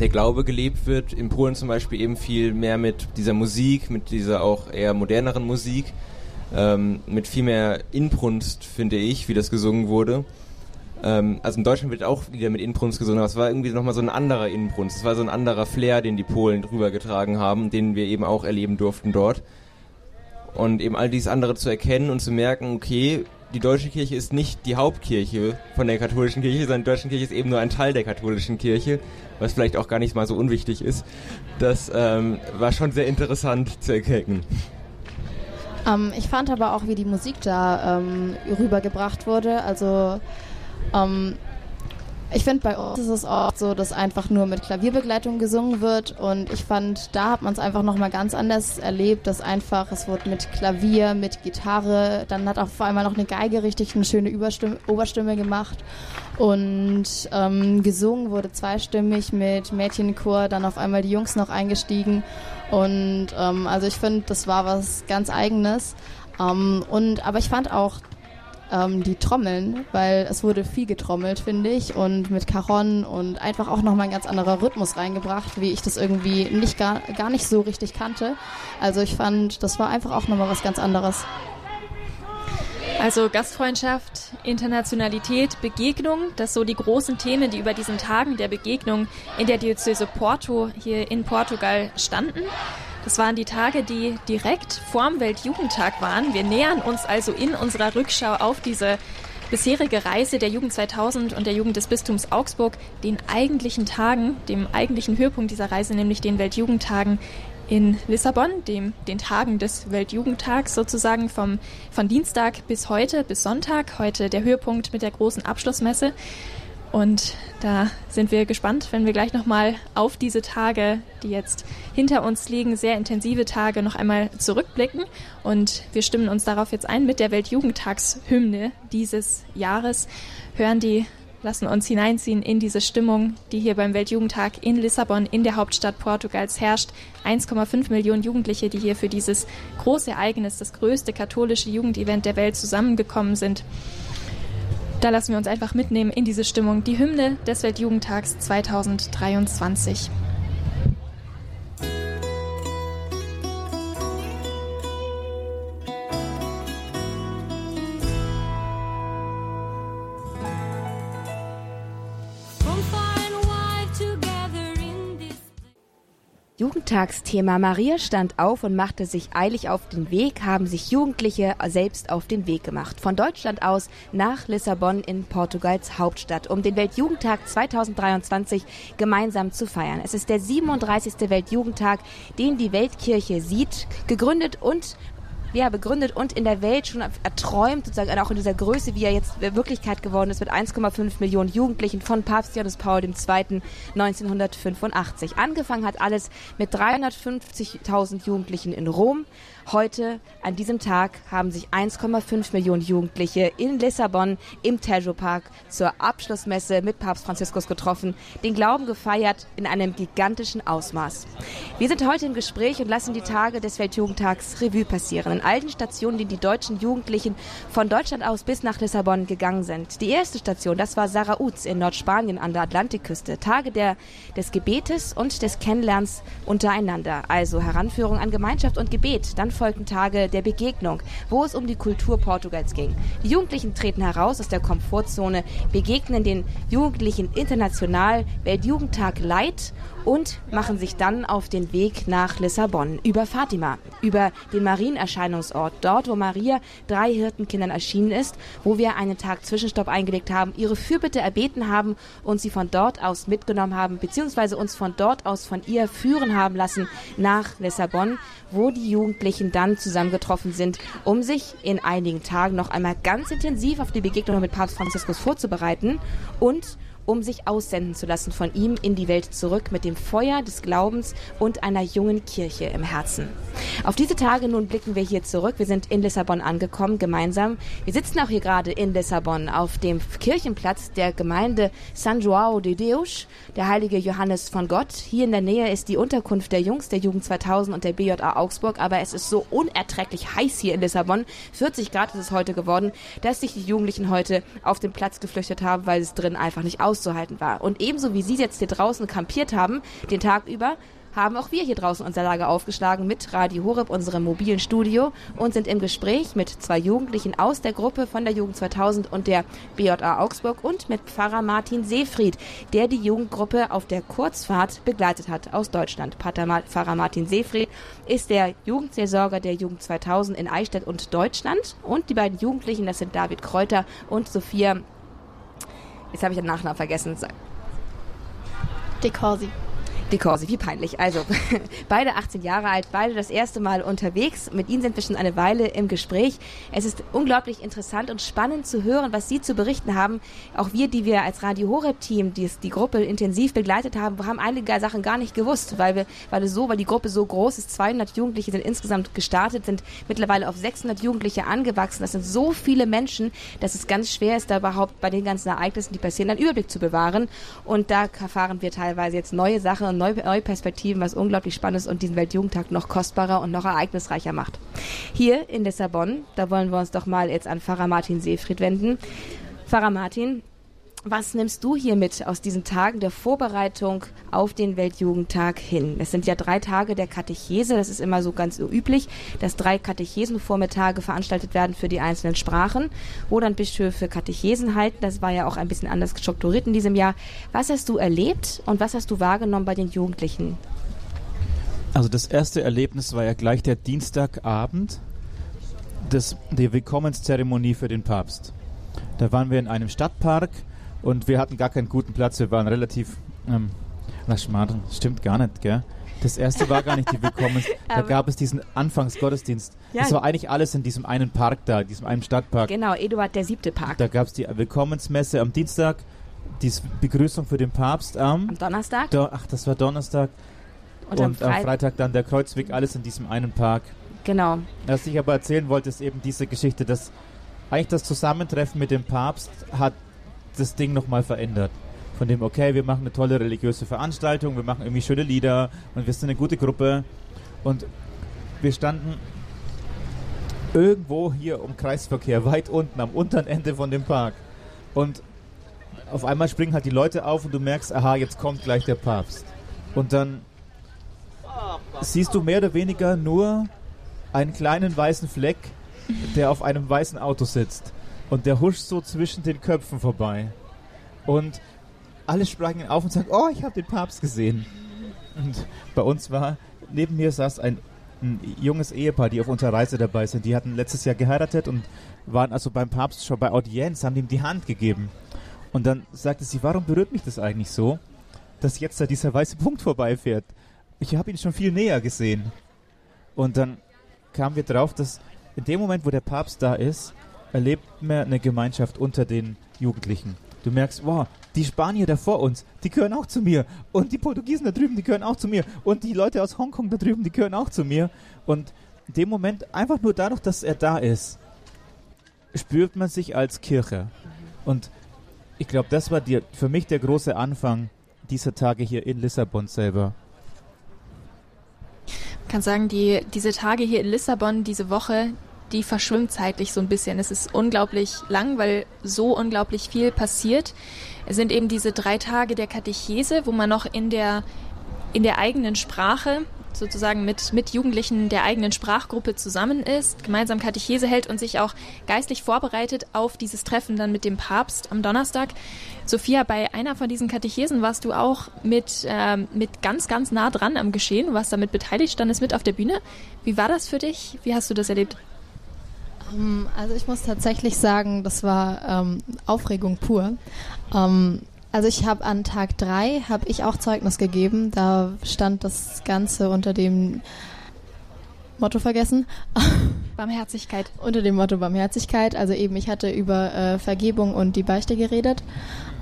der Glaube gelebt wird. In Polen zum Beispiel eben viel mehr mit dieser Musik, mit dieser auch eher moderneren Musik, ähm, mit viel mehr Inbrunst, finde ich, wie das gesungen wurde. Ähm, also in Deutschland wird auch wieder mit Inbrunst gesungen, aber es war irgendwie nochmal so ein anderer Inbrunst. Es war so ein anderer Flair, den die Polen drüber getragen haben, den wir eben auch erleben durften dort. Und eben all dieses andere zu erkennen und zu merken, okay, die deutsche Kirche ist nicht die Hauptkirche von der katholischen Kirche, sondern die deutsche Kirche ist eben nur ein Teil der katholischen Kirche, was vielleicht auch gar nicht mal so unwichtig ist. Das ähm, war schon sehr interessant zu erkennen. Ähm, ich fand aber auch, wie die Musik da ähm, rübergebracht wurde. Also ähm, ich finde, bei uns ist es oft so, dass einfach nur mit Klavierbegleitung gesungen wird. Und ich fand, da hat man es einfach nochmal ganz anders erlebt, dass einfach, es wurde mit Klavier, mit Gitarre, dann hat auch vor allem noch eine Geige richtig eine schöne Überstimme, Oberstimme gemacht. Und ähm, gesungen wurde zweistimmig mit Mädchenchor, dann auf einmal die Jungs noch eingestiegen. Und ähm, also ich finde, das war was ganz Eigenes. Um, ähm, und aber ich fand auch ähm, die Trommeln, weil es wurde viel getrommelt, finde ich, und mit Caron und einfach auch nochmal ein ganz anderer Rhythmus reingebracht, wie ich das irgendwie nicht gar, gar nicht so richtig kannte. Also ich fand, das war einfach auch nochmal was ganz anderes. Also Gastfreundschaft, Internationalität, Begegnung, das so die großen Themen, die über diesen Tagen der Begegnung in der Diözese Porto hier in Portugal standen. Das waren die Tage, die direkt vorm Weltjugendtag waren. Wir nähern uns also in unserer Rückschau auf diese bisherige Reise der Jugend 2000 und der Jugend des Bistums Augsburg den eigentlichen Tagen, dem eigentlichen Höhepunkt dieser Reise, nämlich den Weltjugendtagen in Lissabon, dem, den Tagen des Weltjugendtags sozusagen vom, von Dienstag bis heute, bis Sonntag. Heute der Höhepunkt mit der großen Abschlussmesse. Und da sind wir gespannt, wenn wir gleich nochmal auf diese Tage, die jetzt hinter uns liegen, sehr intensive Tage, noch einmal zurückblicken. Und wir stimmen uns darauf jetzt ein mit der Weltjugendtagshymne dieses Jahres, hören die, lassen uns hineinziehen in diese Stimmung, die hier beim Weltjugendtag in Lissabon, in der Hauptstadt Portugals herrscht. 1,5 Millionen Jugendliche, die hier für dieses große Ereignis, das größte katholische Jugendevent der Welt zusammengekommen sind. Da lassen wir uns einfach mitnehmen in diese Stimmung. Die Hymne des Weltjugendtags 2023. Jugendtagsthema Maria stand auf und machte sich eilig auf den Weg, haben sich Jugendliche selbst auf den Weg gemacht. Von Deutschland aus nach Lissabon in Portugals Hauptstadt, um den Weltjugendtag 2023 gemeinsam zu feiern. Es ist der 37. Weltjugendtag, den die Weltkirche sieht, gegründet und ja, begründet und in der Welt schon erträumt, sozusagen auch in dieser Größe, wie er jetzt Wirklichkeit geworden ist, mit 1,5 Millionen Jugendlichen von Papst Johannes Paul II. 1985. Angefangen hat alles mit 350.000 Jugendlichen in Rom. Heute, an diesem Tag, haben sich 1,5 Millionen Jugendliche in Lissabon im Tejo Park zur Abschlussmesse mit Papst Franziskus getroffen, den Glauben gefeiert in einem gigantischen Ausmaß. Wir sind heute im Gespräch und lassen die Tage des Weltjugendtags Revue passieren. In allen Stationen, die die deutschen Jugendlichen von Deutschland aus bis nach Lissabon gegangen sind. Die erste Station, das war Sarauz in Nordspanien an der Atlantikküste. Tage der, des Gebetes und des Kennenlernens untereinander. Also Heranführung an Gemeinschaft und Gebet. Dann folgten Tage der Begegnung, wo es um die Kultur Portugals ging. Die Jugendlichen treten heraus aus der Komfortzone, begegnen den Jugendlichen international Weltjugendtag Leid und machen sich dann auf den Weg nach Lissabon über Fatima, über den Marienerscheinungsort, dort wo Maria drei Hirtenkindern erschienen ist, wo wir einen Tag Zwischenstopp eingelegt haben, ihre Fürbitte erbeten haben und sie von dort aus mitgenommen haben, beziehungsweise uns von dort aus von ihr führen haben lassen nach Lissabon, wo die Jugendlichen dann zusammengetroffen sind, um sich in einigen Tagen noch einmal ganz intensiv auf die Begegnung mit Papst Franziskus vorzubereiten und um sich aussenden zu lassen von ihm in die Welt zurück mit dem Feuer des Glaubens und einer jungen Kirche im Herzen. Auf diese Tage nun blicken wir hier zurück. Wir sind in Lissabon angekommen, gemeinsam. Wir sitzen auch hier gerade in Lissabon auf dem Kirchenplatz der Gemeinde San João de Deus, der heilige Johannes von Gott. Hier in der Nähe ist die Unterkunft der Jungs, der Jugend 2000 und der BJA Augsburg, aber es ist so unerträglich heiß hier in Lissabon. 40 Grad ist es heute geworden, dass sich die Jugendlichen heute auf den Platz geflüchtet haben, weil es drin einfach nicht aus auszuhalten war. Und ebenso wie Sie jetzt hier draußen kampiert haben, den Tag über, haben auch wir hier draußen unser Lager aufgeschlagen mit Radio Horeb, unserem mobilen Studio und sind im Gespräch mit zwei Jugendlichen aus der Gruppe von der Jugend 2000 und der BJA Augsburg und mit Pfarrer Martin Seefried, der die Jugendgruppe auf der Kurzfahrt begleitet hat aus Deutschland. Pfarrer Martin Seefried ist der Jugendseelsorger der Jugend 2000 in Eichstätt und Deutschland und die beiden Jugendlichen, das sind David Kräuter und Sophia Jetzt habe ich den Nachnamen vergessen. De Corsi, wie peinlich. Also, [laughs] beide 18 Jahre alt, beide das erste Mal unterwegs. Mit ihnen sind wir schon eine Weile im Gespräch. Es ist unglaublich interessant und spannend zu hören, was sie zu berichten haben. Auch wir, die wir als Radio Horeb-Team die, die Gruppe intensiv begleitet haben, haben einige Sachen gar nicht gewusst, weil wir, weil es so, weil die Gruppe so groß ist. 200 Jugendliche sind insgesamt gestartet, sind mittlerweile auf 600 Jugendliche angewachsen. Das sind so viele Menschen, dass es ganz schwer ist, da überhaupt bei den ganzen Ereignissen, die passieren, einen Überblick zu bewahren. Und da erfahren wir teilweise jetzt neue Sachen neue, neue Perspektiven, was unglaublich spannend ist und diesen Weltjugendtag noch kostbarer und noch ereignisreicher macht. Hier in Lissabon, da wollen wir uns doch mal jetzt an Pfarrer Martin Seefried wenden. Pfarrer Martin, was nimmst du hier mit aus diesen Tagen der Vorbereitung auf den Weltjugendtag hin? Es sind ja drei Tage der Katechese, das ist immer so ganz üblich, dass drei Katechesenvormittage veranstaltet werden für die einzelnen Sprachen, wo dann Bischöfe Katechesen halten. Das war ja auch ein bisschen anders strukturiert in diesem Jahr. Was hast du erlebt und was hast du wahrgenommen bei den Jugendlichen? Also das erste Erlebnis war ja gleich der Dienstagabend, des, der Willkommenszeremonie für den Papst. Da waren wir in einem Stadtpark und wir hatten gar keinen guten Platz. Wir waren relativ. Ähm, was schmarrn, stimmt gar nicht, gell? Das erste war gar nicht die Willkommens. [laughs] da gab es diesen Anfangsgottesdienst. Ja. Das war eigentlich alles in diesem einen Park da, diesem einen Stadtpark. Genau, Eduard der siebte Park. Da gab es die Willkommensmesse am Dienstag, die Begrüßung für den Papst am, am Donnerstag. Do, ach, das war Donnerstag. Und, und am, Freit am, Freitag dann der Kreuzweg, alles in diesem einen Park. Genau. Was ich aber erzählen wollte, ist eben diese Geschichte, dass eigentlich das Zusammentreffen mit dem Papst hat das Ding nochmal verändert. Von dem, okay, wir machen eine tolle religiöse Veranstaltung, wir machen irgendwie schöne Lieder und wir sind eine gute Gruppe. Und wir standen irgendwo hier um Kreisverkehr, weit unten, am unteren Ende von dem Park. Und auf einmal springen halt die Leute auf und du merkst, aha, jetzt kommt gleich der Papst. Und dann siehst du mehr oder weniger nur einen kleinen weißen Fleck, der auf einem weißen Auto sitzt und der huscht so zwischen den Köpfen vorbei. Und alle sprangen auf und sagten, oh, ich habe den Papst gesehen. Und bei uns war, neben mir saß ein, ein, junges Ehepaar, die auf unserer Reise dabei sind. Die hatten letztes Jahr geheiratet und waren also beim Papst schon bei Audienz, haben ihm die Hand gegeben. Und dann sagte sie, warum berührt mich das eigentlich so, dass jetzt da dieser weiße Punkt vorbeifährt? Ich habe ihn schon viel näher gesehen. Und dann kamen wir drauf, dass in dem Moment, wo der Papst da ist, erlebt man eine Gemeinschaft unter den Jugendlichen. Du merkst, wow, die Spanier da vor uns, die gehören auch zu mir. Und die Portugiesen da drüben, die gehören auch zu mir. Und die Leute aus Hongkong da drüben, die gehören auch zu mir. Und in dem Moment, einfach nur dadurch, dass er da ist, spürt man sich als Kirche. Und ich glaube, das war die, für mich der große Anfang dieser Tage hier in Lissabon selber. Ich kann sagen, die, diese Tage hier in Lissabon, diese Woche, die verschwimmt zeitlich so ein bisschen. Es ist unglaublich lang, weil so unglaublich viel passiert. Es sind eben diese drei Tage der Katechese, wo man noch in der, in der eigenen Sprache sozusagen mit, mit Jugendlichen der eigenen Sprachgruppe zusammen ist, gemeinsam Katechese hält und sich auch geistlich vorbereitet auf dieses Treffen dann mit dem Papst am Donnerstag. Sophia, bei einer von diesen Katechesen warst du auch mit, äh, mit ganz, ganz nah dran am Geschehen. Warst damit beteiligt, standest mit auf der Bühne. Wie war das für dich? Wie hast du das erlebt? Ähm, also ich muss tatsächlich sagen, das war ähm, Aufregung pur. Ähm, also ich habe an Tag drei habe ich auch Zeugnis gegeben. Da stand das Ganze unter dem Motto vergessen. [laughs] Barmherzigkeit. Unter dem Motto Barmherzigkeit. Also eben, ich hatte über äh, Vergebung und die Beichte geredet.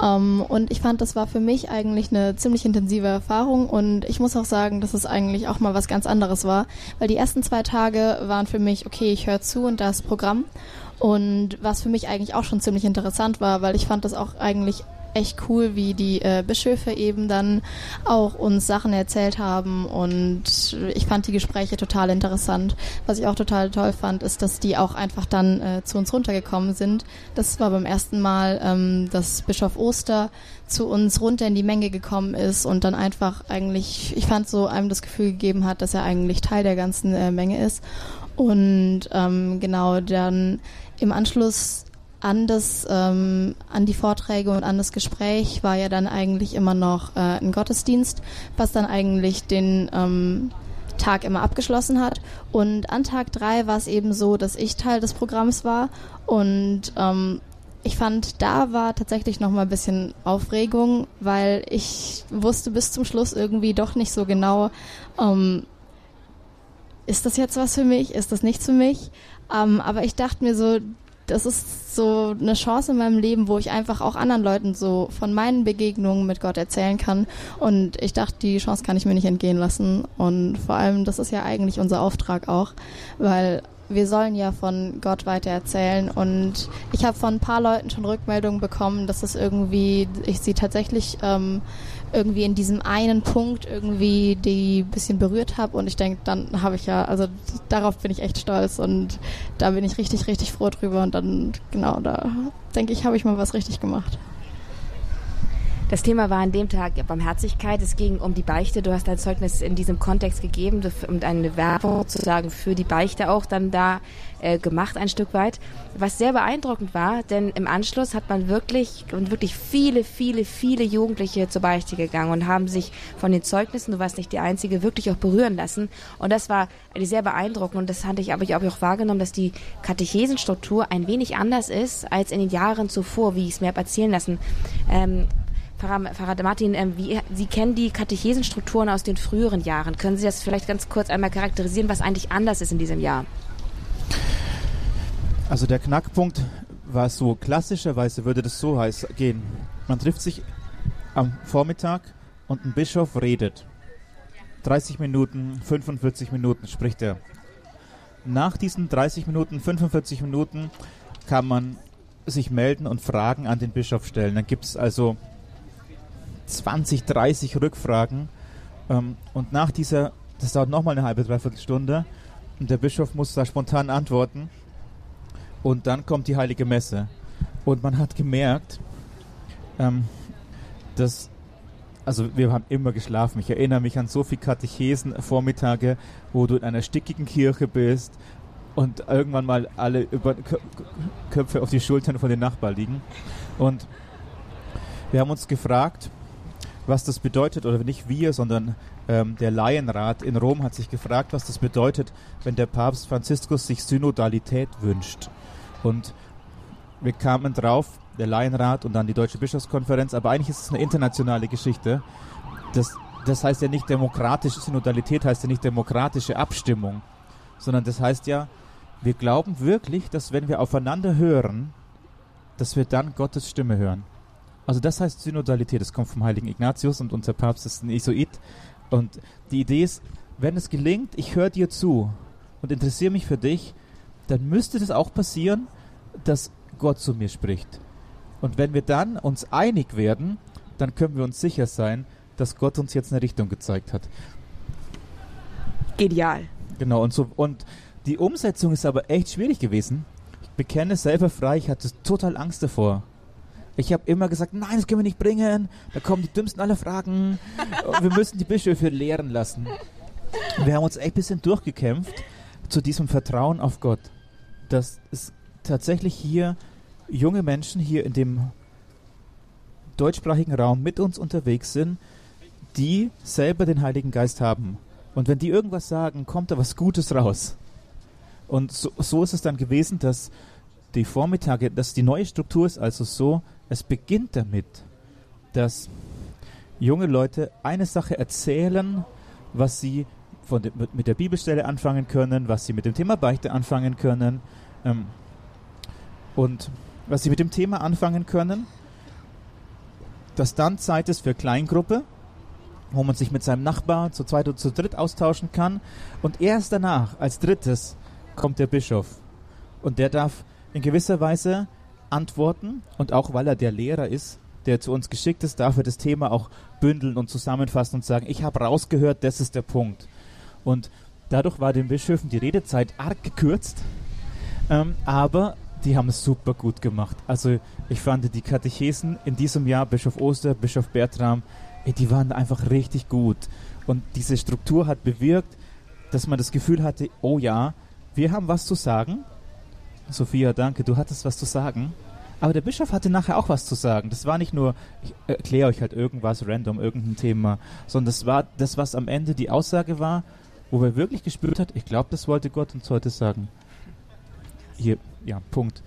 Ähm, und ich fand, das war für mich eigentlich eine ziemlich intensive Erfahrung. Und ich muss auch sagen, dass es eigentlich auch mal was ganz anderes war. Weil die ersten zwei Tage waren für mich, okay, ich höre zu und das Programm. Und was für mich eigentlich auch schon ziemlich interessant war, weil ich fand das auch eigentlich echt cool, wie die äh, Bischöfe eben dann auch uns Sachen erzählt haben und ich fand die Gespräche total interessant. Was ich auch total toll fand, ist, dass die auch einfach dann äh, zu uns runtergekommen sind. Das war beim ersten Mal, ähm, dass Bischof Oster zu uns runter in die Menge gekommen ist und dann einfach eigentlich, ich fand so einem das Gefühl gegeben hat, dass er eigentlich Teil der ganzen äh, Menge ist. Und ähm, genau, dann im Anschluss an das, ähm, an die Vorträge und an das Gespräch war ja dann eigentlich immer noch äh, ein Gottesdienst, was dann eigentlich den ähm, Tag immer abgeschlossen hat. Und an Tag drei war es eben so, dass ich Teil des Programms war und ähm, ich fand, da war tatsächlich noch mal ein bisschen Aufregung, weil ich wusste bis zum Schluss irgendwie doch nicht so genau, ähm, ist das jetzt was für mich, ist das nichts für mich? Ähm, aber ich dachte mir so, das ist so eine Chance in meinem Leben, wo ich einfach auch anderen Leuten so von meinen Begegnungen mit Gott erzählen kann. Und ich dachte, die Chance kann ich mir nicht entgehen lassen. Und vor allem, das ist ja eigentlich unser Auftrag auch, weil wir sollen ja von Gott weiter erzählen und ich habe von ein paar Leuten schon Rückmeldungen bekommen, dass es irgendwie, ich sie tatsächlich ähm, irgendwie in diesem einen Punkt irgendwie die bisschen berührt habe und ich denke, dann habe ich ja, also darauf bin ich echt stolz und da bin ich richtig, richtig froh drüber und dann, genau, da denke ich, habe ich mal was richtig gemacht. Das Thema war an dem Tag Barmherzigkeit. Es ging um die Beichte. Du hast dein Zeugnis in diesem Kontext gegeben und eine Werbung sozusagen für die Beichte auch dann da äh, gemacht ein Stück weit. Was sehr beeindruckend war, denn im Anschluss hat man wirklich und wirklich viele, viele, viele Jugendliche zur Beichte gegangen und haben sich von den Zeugnissen, du warst nicht die Einzige, wirklich auch berühren lassen. Und das war sehr beeindruckend und das hatte ich aber auch wahrgenommen, dass die Katechesenstruktur ein wenig anders ist als in den Jahren zuvor, wie ich es mir habe erzählen lassen. Ähm, Pfarrer, Pfarrer Martin, ähm, wie, Sie kennen die Katechesenstrukturen aus den früheren Jahren. Können Sie das vielleicht ganz kurz einmal charakterisieren, was eigentlich anders ist in diesem Jahr? Also der Knackpunkt war so, klassischerweise würde das so heiß gehen. Man trifft sich am Vormittag und ein Bischof redet. 30 Minuten, 45 Minuten spricht er. Nach diesen 30 Minuten, 45 Minuten kann man sich melden und Fragen an den Bischof stellen. Dann gibt es also 20, 30 Rückfragen. Ähm, und nach dieser, das dauert nochmal eine halbe, dreiviertel Stunde. Und der Bischof muss da spontan antworten. Und dann kommt die Heilige Messe. Und man hat gemerkt, ähm, dass, also wir haben immer geschlafen. Ich erinnere mich an so viele Katechesen-Vormittage, wo du in einer stickigen Kirche bist und irgendwann mal alle über Köpfe auf die Schultern von den Nachbarn liegen. Und wir haben uns gefragt, was das bedeutet, oder nicht wir, sondern ähm, der Laienrat in Rom hat sich gefragt, was das bedeutet, wenn der Papst Franziskus sich Synodalität wünscht. Und wir kamen drauf, der Laienrat und dann die Deutsche Bischofskonferenz, aber eigentlich ist es eine internationale Geschichte. Das, das heißt ja nicht demokratische Synodalität, heißt ja nicht demokratische Abstimmung, sondern das heißt ja, wir glauben wirklich, dass wenn wir aufeinander hören, dass wir dann Gottes Stimme hören. Also das heißt Synodalität, das kommt vom heiligen Ignatius und unser Papst ist ein Isoit. Und die Idee ist, wenn es gelingt, ich höre dir zu und interessiere mich für dich, dann müsste das auch passieren, dass Gott zu mir spricht. Und wenn wir dann uns einig werden, dann können wir uns sicher sein, dass Gott uns jetzt eine Richtung gezeigt hat. Genial. Genau, und so, und die Umsetzung ist aber echt schwierig gewesen. Ich bekenne selber frei, ich hatte total Angst davor. Ich habe immer gesagt, nein, das können wir nicht bringen. Da kommen die dümmsten aller Fragen. wir müssen die Bischöfe lehren lassen. Wir haben uns echt ein bisschen durchgekämpft zu diesem Vertrauen auf Gott. Dass es tatsächlich hier junge Menschen hier in dem deutschsprachigen Raum mit uns unterwegs sind, die selber den Heiligen Geist haben. Und wenn die irgendwas sagen, kommt da was Gutes raus. Und so, so ist es dann gewesen, dass die Vormittage, dass die neue Struktur ist also so, es beginnt damit, dass junge Leute eine Sache erzählen, was sie de, mit der Bibelstelle anfangen können, was sie mit dem Thema Beichte anfangen können ähm, und was sie mit dem Thema anfangen können, dass dann Zeit ist für Kleingruppe, wo man sich mit seinem Nachbar zu zweit oder zu dritt austauschen kann. Und erst danach, als drittes, kommt der Bischof. Und der darf in gewisser Weise antworten und auch weil er der Lehrer ist, der zu uns geschickt ist, darf er das Thema auch bündeln und zusammenfassen und sagen, ich habe rausgehört, das ist der Punkt. Und dadurch war den Bischöfen die Redezeit arg gekürzt, ähm, aber die haben es super gut gemacht. Also ich fand die Katechesen in diesem Jahr, Bischof Oster, Bischof Bertram, ey, die waren einfach richtig gut. Und diese Struktur hat bewirkt, dass man das Gefühl hatte, oh ja, wir haben was zu sagen Sophia, danke, du hattest was zu sagen. Aber der Bischof hatte nachher auch was zu sagen. Das war nicht nur, ich erkläre euch halt irgendwas random, irgendein Thema, sondern das war das, was am Ende die Aussage war, wo wir wirklich gespürt hat, ich glaube, das wollte Gott uns heute sagen. Hier, ja, Punkt.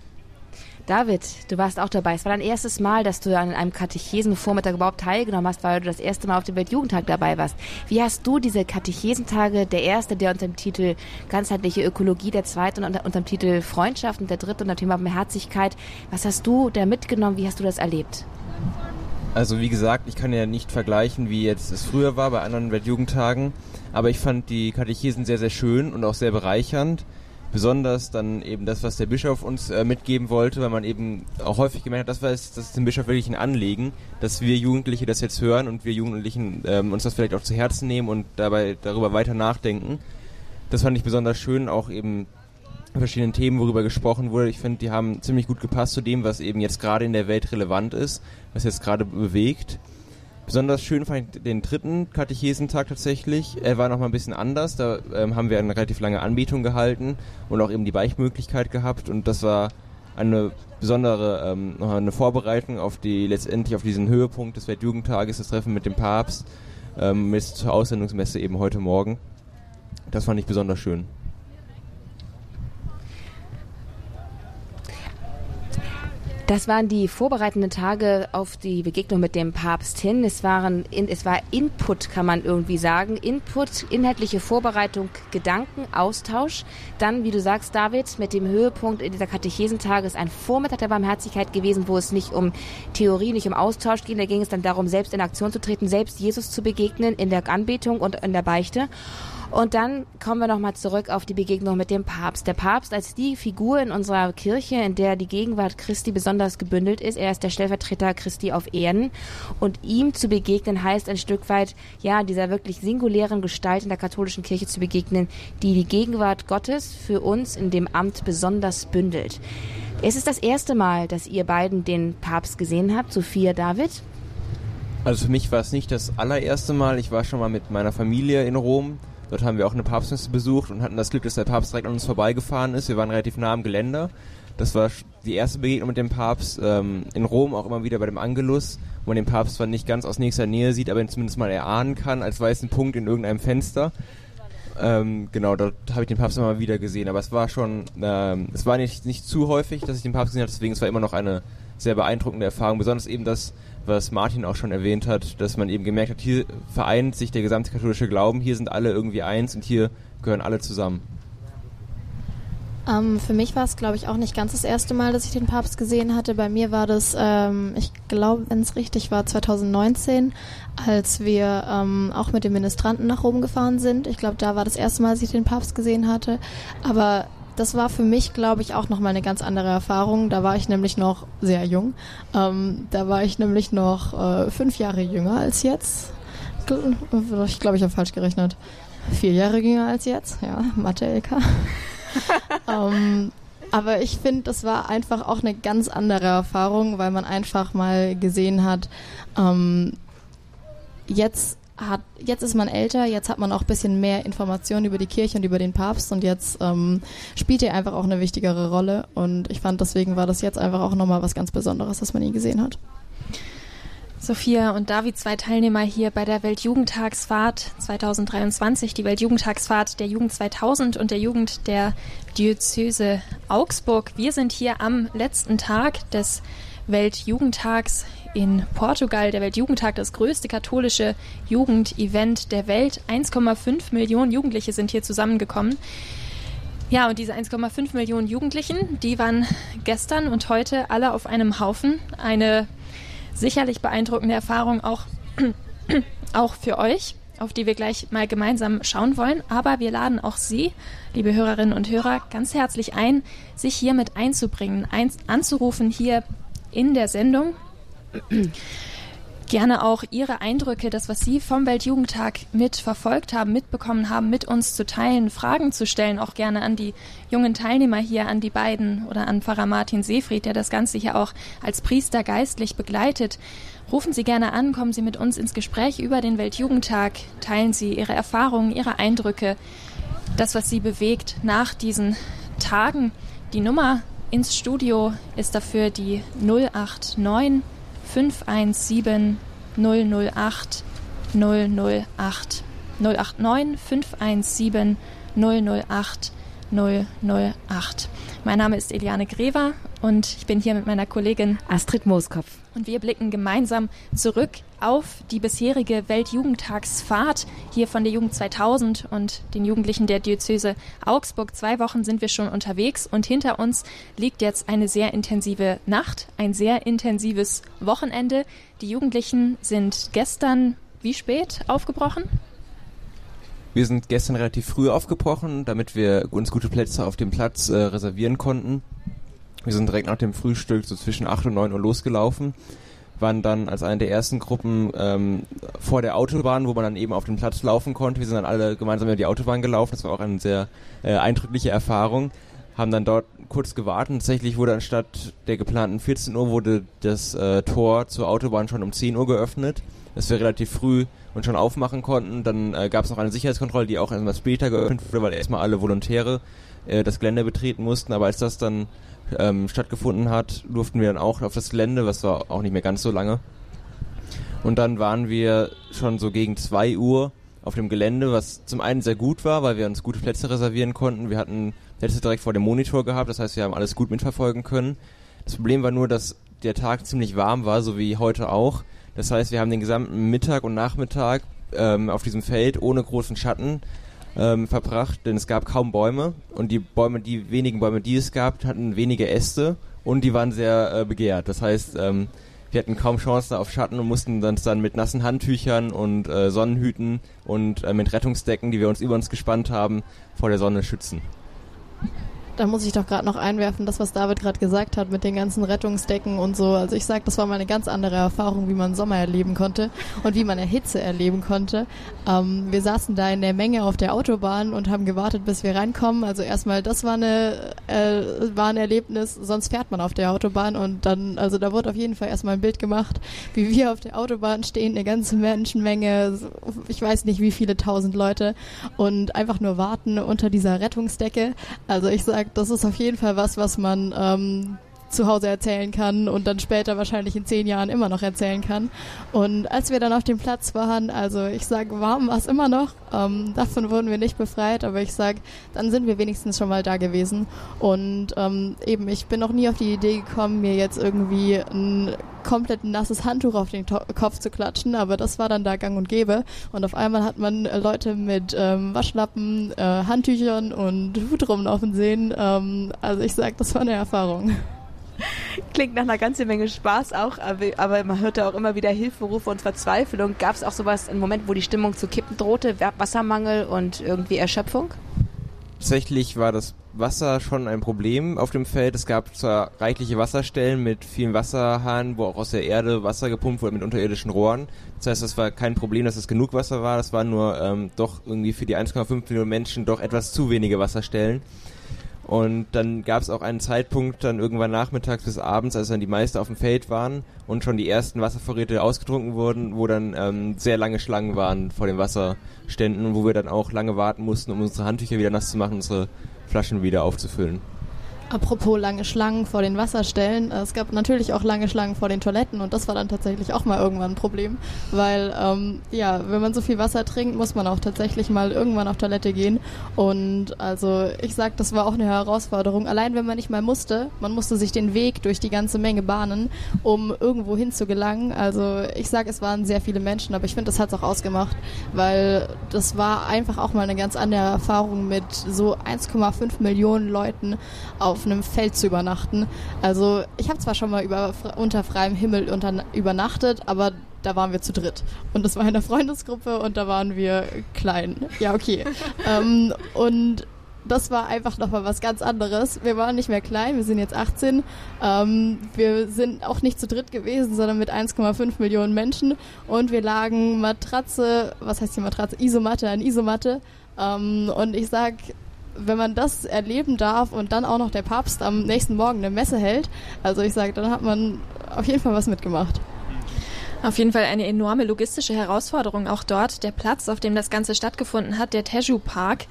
David, du warst auch dabei. Es war dein erstes Mal, dass du an einem Katechesenvormittag überhaupt teilgenommen hast, weil du das erste Mal auf dem Weltjugendtag dabei warst. Wie hast du diese Katechesentage, der erste, der unter dem Titel ganzheitliche Ökologie, der zweite unter, unter dem Titel Freundschaft und der dritte unter dem Thema Barmherzigkeit, was hast du da mitgenommen? Wie hast du das erlebt? Also wie gesagt, ich kann ja nicht vergleichen, wie jetzt es früher war bei anderen Weltjugendtagen, aber ich fand die Katechesen sehr, sehr schön und auch sehr bereichernd besonders dann eben das, was der Bischof uns äh, mitgeben wollte, weil man eben auch häufig gemerkt hat, das war das ist dem Bischof wirklich ein Anliegen, dass wir Jugendliche das jetzt hören und wir Jugendlichen ähm, uns das vielleicht auch zu Herzen nehmen und dabei darüber weiter nachdenken. Das fand ich besonders schön, auch eben verschiedenen Themen, worüber gesprochen wurde. Ich finde, die haben ziemlich gut gepasst zu dem, was eben jetzt gerade in der Welt relevant ist, was jetzt gerade bewegt. Besonders schön fand ich den dritten Katechesentag tatsächlich. Er war nochmal ein bisschen anders. Da ähm, haben wir eine relativ lange Anbietung gehalten und auch eben die Beichtmöglichkeit gehabt. Und das war eine besondere ähm, eine Vorbereitung auf die letztendlich auf diesen Höhepunkt des Weltjugendtages, das Treffen mit dem Papst, ähm, bis zur Aussendungsmesse eben heute Morgen. Das fand ich besonders schön. Das waren die vorbereitenden Tage auf die Begegnung mit dem Papst hin. Es waren, in, es war Input, kann man irgendwie sagen. Input, inhaltliche Vorbereitung, Gedanken, Austausch. Dann, wie du sagst, David, mit dem Höhepunkt in dieser Katechesentage ist ein Vormittag der Barmherzigkeit gewesen, wo es nicht um Theorie, nicht um Austausch ging. Da ging es dann darum, selbst in Aktion zu treten, selbst Jesus zu begegnen in der Anbetung und in der Beichte. Und dann kommen wir nochmal zurück auf die Begegnung mit dem Papst. Der Papst als die Figur in unserer Kirche, in der die Gegenwart Christi besonders gebündelt ist. Er ist der Stellvertreter Christi auf Erden. Und ihm zu begegnen heißt ein Stück weit, ja, dieser wirklich singulären Gestalt in der katholischen Kirche zu begegnen, die die Gegenwart Gottes für uns in dem Amt besonders bündelt. Es ist das erste Mal, dass ihr beiden den Papst gesehen habt, Sophia David. Also für mich war es nicht das allererste Mal. Ich war schon mal mit meiner Familie in Rom Dort haben wir auch eine Papstmesse besucht und hatten das Glück, dass der Papst direkt an uns vorbeigefahren ist. Wir waren relativ nah am Geländer. Das war die erste Begegnung mit dem Papst ähm, in Rom auch immer wieder bei dem Angelus, wo man den Papst zwar nicht ganz aus nächster Nähe sieht, aber ihn zumindest mal erahnen kann als weißen Punkt in irgendeinem Fenster. Ähm, genau, dort habe ich den Papst immer wieder gesehen, aber es war schon, ähm, es war nicht, nicht zu häufig, dass ich den Papst gesehen habe, deswegen es war immer noch eine sehr beeindruckende Erfahrung, besonders eben das, was Martin auch schon erwähnt hat, dass man eben gemerkt hat, hier vereint sich der gesamte katholische Glauben, hier sind alle irgendwie eins und hier gehören alle zusammen. Ähm, für mich war es, glaube ich, auch nicht ganz das erste Mal, dass ich den Papst gesehen hatte. Bei mir war das, ähm, ich glaube, wenn es richtig war, 2019, als wir ähm, auch mit den Ministranten nach Rom gefahren sind. Ich glaube, da war das erste Mal, dass ich den Papst gesehen hatte. Aber das war für mich, glaube ich, auch nochmal eine ganz andere Erfahrung. Da war ich nämlich noch sehr jung. Ähm, da war ich nämlich noch äh, fünf Jahre jünger als jetzt. Ich glaube, ich habe falsch gerechnet. Vier Jahre jünger als jetzt. Ja, Mathe-LK. [laughs] ähm, aber ich finde, das war einfach auch eine ganz andere Erfahrung, weil man einfach mal gesehen hat, ähm, jetzt hat, jetzt ist man älter, jetzt hat man auch ein bisschen mehr Informationen über die Kirche und über den Papst und jetzt ähm, spielt er einfach auch eine wichtigere Rolle. Und ich fand, deswegen war das jetzt einfach auch nochmal was ganz Besonderes, dass man ihn gesehen hat. Sophia und David, zwei Teilnehmer hier bei der Weltjugendtagsfahrt 2023, die Weltjugendtagsfahrt der Jugend 2000 und der Jugend der Diözese Augsburg. Wir sind hier am letzten Tag des Weltjugendtags in Portugal. Der Weltjugendtag, das größte katholische Jugendevent der Welt. 1,5 Millionen Jugendliche sind hier zusammengekommen. Ja, und diese 1,5 Millionen Jugendlichen, die waren gestern und heute alle auf einem Haufen. Eine sicherlich beeindruckende Erfahrung auch, [clears throat] auch für euch, auf die wir gleich mal gemeinsam schauen wollen. Aber wir laden auch Sie, liebe Hörerinnen und Hörer, ganz herzlich ein, sich hier mit einzubringen, ein, anzurufen hier in der Sendung gerne auch Ihre Eindrücke, das, was Sie vom Weltjugendtag mitverfolgt haben, mitbekommen haben, mit uns zu teilen, Fragen zu stellen, auch gerne an die jungen Teilnehmer hier, an die beiden oder an Pfarrer Martin Seefried, der das Ganze hier auch als Priester geistlich begleitet. Rufen Sie gerne an, kommen Sie mit uns ins Gespräch über den Weltjugendtag, teilen Sie Ihre Erfahrungen, Ihre Eindrücke, das, was Sie bewegt nach diesen Tagen. Die Nummer ins Studio ist dafür die 089 517 008 008 089 517 008 008. Mein Name ist Eliane Grever und ich bin hier mit meiner Kollegin Astrid Mooskopf. Und wir blicken gemeinsam zurück auf die bisherige Weltjugendtagsfahrt hier von der Jugend 2000 und den Jugendlichen der Diözese Augsburg. Zwei Wochen sind wir schon unterwegs und hinter uns liegt jetzt eine sehr intensive Nacht, ein sehr intensives Wochenende. Die Jugendlichen sind gestern wie spät aufgebrochen? Wir sind gestern relativ früh aufgebrochen, damit wir uns gute Plätze auf dem Platz äh, reservieren konnten. Wir sind direkt nach dem Frühstück so zwischen 8 und 9 Uhr losgelaufen, waren dann als eine der ersten Gruppen ähm, vor der Autobahn, wo man dann eben auf den Platz laufen konnte. Wir sind dann alle gemeinsam über die Autobahn gelaufen. Das war auch eine sehr äh, eindrückliche Erfahrung. Haben dann dort kurz gewartet. Tatsächlich wurde anstatt der geplanten 14 Uhr wurde das äh, Tor zur Autobahn schon um 10 Uhr geöffnet. Dass wir relativ früh und schon aufmachen konnten. Dann äh, gab es noch eine Sicherheitskontrolle, die auch etwas später geöffnet wurde, weil erstmal alle Volontäre äh, das Gelände betreten mussten. Aber als das dann ähm, stattgefunden hat, durften wir dann auch auf das Gelände, was war auch nicht mehr ganz so lange. Und dann waren wir schon so gegen 2 Uhr auf dem Gelände, was zum einen sehr gut war, weil wir uns gute Plätze reservieren konnten. Wir hatten Plätze direkt vor dem Monitor gehabt, das heißt, wir haben alles gut mitverfolgen können. Das Problem war nur, dass der Tag ziemlich warm war, so wie heute auch. Das heißt, wir haben den gesamten Mittag und Nachmittag ähm, auf diesem Feld ohne großen Schatten ähm, verbracht, denn es gab kaum Bäume und die Bäume, die wenigen Bäume, die es gab, hatten wenige Äste und die waren sehr äh, begehrt. Das heißt, ähm, wir hatten kaum Chancen auf Schatten und mussten uns dann mit nassen Handtüchern und äh, Sonnenhüten und äh, mit Rettungsdecken, die wir uns über uns gespannt haben, vor der Sonne schützen. Da muss ich doch gerade noch einwerfen, das, was David gerade gesagt hat mit den ganzen Rettungsdecken und so. Also ich sag, das war mal eine ganz andere Erfahrung, wie man Sommer erleben konnte und wie man Hitze erleben konnte. Ähm, wir saßen da in der Menge auf der Autobahn und haben gewartet, bis wir reinkommen. Also erstmal, das war eine äh, war ein Erlebnis. Sonst fährt man auf der Autobahn und dann, also da wurde auf jeden Fall erstmal ein Bild gemacht, wie wir auf der Autobahn stehen, eine ganze Menschenmenge, ich weiß nicht wie viele tausend Leute und einfach nur warten unter dieser Rettungsdecke. Also ich sag, das ist auf jeden Fall was, was man ähm, zu Hause erzählen kann und dann später wahrscheinlich in zehn Jahren immer noch erzählen kann. Und als wir dann auf dem Platz waren, also ich sage, warm war es immer noch. Ähm, davon wurden wir nicht befreit, aber ich sage, dann sind wir wenigstens schon mal da gewesen. Und ähm, eben, ich bin noch nie auf die Idee gekommen, mir jetzt irgendwie ein komplett nasses Handtuch auf den to Kopf zu klatschen, aber das war dann da gang und gäbe. Und auf einmal hat man äh, Leute mit ähm, Waschlappen, äh, Handtüchern und Hut rumlaufen sehen. Ähm, also ich sag, das war eine Erfahrung. [laughs] Klingt nach einer ganzen Menge Spaß auch, aber, man hörte auch immer wieder Hilferufe und Verzweiflung. Gab es auch sowas, einen Moment, wo die Stimmung zu kippen drohte, Wassermangel und irgendwie Erschöpfung? Tatsächlich war das Wasser schon ein Problem auf dem Feld. Es gab zwar reichliche Wasserstellen mit vielen Wasserhahnen, wo auch aus der Erde Wasser gepumpt wurde mit unterirdischen Rohren. Das heißt, es war kein Problem, dass es genug Wasser war. Das waren nur ähm, doch irgendwie für die 1,5 Millionen Menschen doch etwas zu wenige Wasserstellen. Und dann gab es auch einen Zeitpunkt, dann irgendwann nachmittags bis abends, als dann die meisten auf dem Feld waren und schon die ersten Wasservorräte ausgetrunken wurden, wo dann ähm, sehr lange Schlangen waren vor den Wasserständen, wo wir dann auch lange warten mussten, um unsere Handtücher wieder nass zu machen, unsere Flaschen wieder aufzufüllen. Apropos lange Schlangen vor den Wasserstellen, äh, es gab natürlich auch lange Schlangen vor den Toiletten und das war dann tatsächlich auch mal irgendwann ein Problem, weil ähm, ja, wenn man so viel Wasser trinkt, muss man auch tatsächlich mal irgendwann auf Toilette gehen und also ich sag, das war auch eine Herausforderung. Allein wenn man nicht mal musste, man musste sich den Weg durch die ganze Menge bahnen, um irgendwo hin zu gelangen. Also ich sag, es waren sehr viele Menschen, aber ich finde, das hat es auch ausgemacht, weil das war einfach auch mal eine ganz andere Erfahrung mit so 1,5 Millionen Leuten auf auf einem Feld zu übernachten. Also ich habe zwar schon mal über, unter freiem Himmel unter, übernachtet, aber da waren wir zu dritt. Und das war in der Freundesgruppe und da waren wir klein. Ja, okay. [laughs] ähm, und das war einfach nochmal was ganz anderes. Wir waren nicht mehr klein, wir sind jetzt 18. Ähm, wir sind auch nicht zu dritt gewesen, sondern mit 1,5 Millionen Menschen. Und wir lagen Matratze, was heißt die Matratze? Isomatte an Isomatte. Ähm, und ich sag, wenn man das erleben darf und dann auch noch der Papst am nächsten Morgen eine Messe hält, also ich sage, dann hat man auf jeden Fall was mitgemacht. Auf jeden Fall eine enorme logistische Herausforderung auch dort. Der Platz, auf dem das Ganze stattgefunden hat, der Teju Park,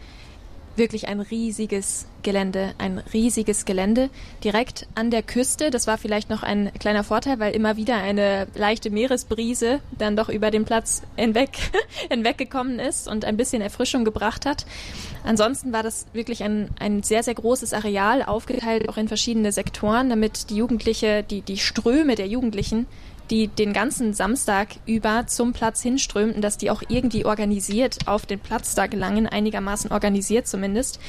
wirklich ein riesiges Gelände, ein riesiges Gelände direkt an der Küste. Das war vielleicht noch ein kleiner Vorteil, weil immer wieder eine leichte Meeresbrise dann doch über den Platz hinweg, [laughs] hinweggekommen ist und ein bisschen Erfrischung gebracht hat. Ansonsten war das wirklich ein, ein sehr, sehr großes Areal, aufgeteilt auch in verschiedene Sektoren, damit die Jugendliche, die, die Ströme der Jugendlichen die den ganzen Samstag über zum Platz hinströmten, dass die auch irgendwie organisiert auf den Platz da gelangen, einigermaßen organisiert zumindest.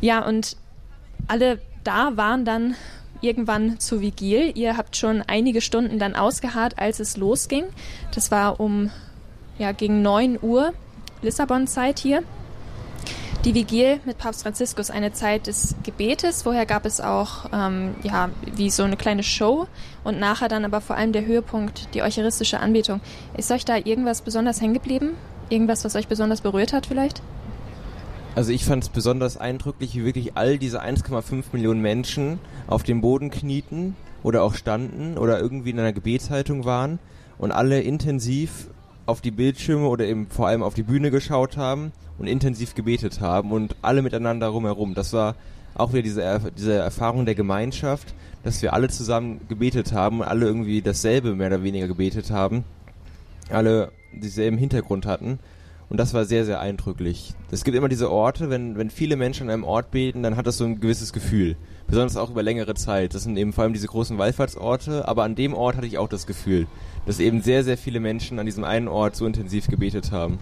Ja, und alle da waren dann irgendwann zu Vigil. Ihr habt schon einige Stunden dann ausgeharrt, als es losging. Das war um ja gegen 9 Uhr Lissabon-Zeit hier die Vigil mit Papst Franziskus eine Zeit des Gebetes. Vorher gab es auch ähm, ja wie so eine kleine Show und nachher dann aber vor allem der Höhepunkt, die eucharistische Anbetung. Ist euch da irgendwas besonders hängen geblieben? Irgendwas, was euch besonders berührt hat vielleicht? Also ich fand es besonders eindrücklich, wie wirklich all diese 1,5 Millionen Menschen auf dem Boden knieten oder auch standen oder irgendwie in einer Gebetshaltung waren und alle intensiv auf die Bildschirme oder eben vor allem auf die Bühne geschaut haben und intensiv gebetet haben und alle miteinander rumherum. Das war auch wieder diese, diese Erfahrung der Gemeinschaft, dass wir alle zusammen gebetet haben, alle irgendwie dasselbe mehr oder weniger gebetet haben, alle dieselben Hintergrund hatten. Und das war sehr, sehr eindrücklich. Es gibt immer diese Orte, wenn, wenn viele Menschen an einem Ort beten, dann hat das so ein gewisses Gefühl. Besonders auch über längere Zeit. Das sind eben vor allem diese großen Wallfahrtsorte, aber an dem Ort hatte ich auch das Gefühl, dass eben sehr, sehr viele Menschen an diesem einen Ort so intensiv gebetet haben.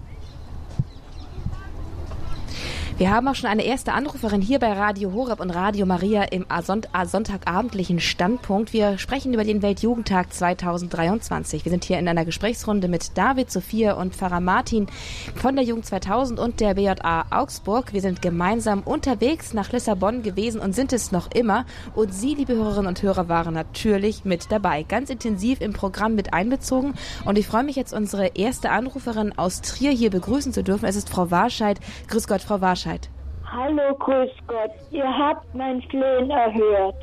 Wir haben auch schon eine erste Anruferin hier bei Radio Horeb und Radio Maria im Sonntagabendlichen Standpunkt. Wir sprechen über den Weltjugendtag 2023. Wir sind hier in einer Gesprächsrunde mit David, Sophia und Pfarrer Martin von der Jugend 2000 und der BJA Augsburg. Wir sind gemeinsam unterwegs nach Lissabon gewesen und sind es noch immer. Und Sie, liebe Hörerinnen und Hörer, waren natürlich mit dabei, ganz intensiv im Programm mit einbezogen. Und ich freue mich jetzt, unsere erste Anruferin aus Trier hier begrüßen zu dürfen. Es ist Frau Warscheid. Grüß Gott, Frau Warscheid. Bescheid. Hallo, grüß Gott. Ihr habt mein Flehen erhört.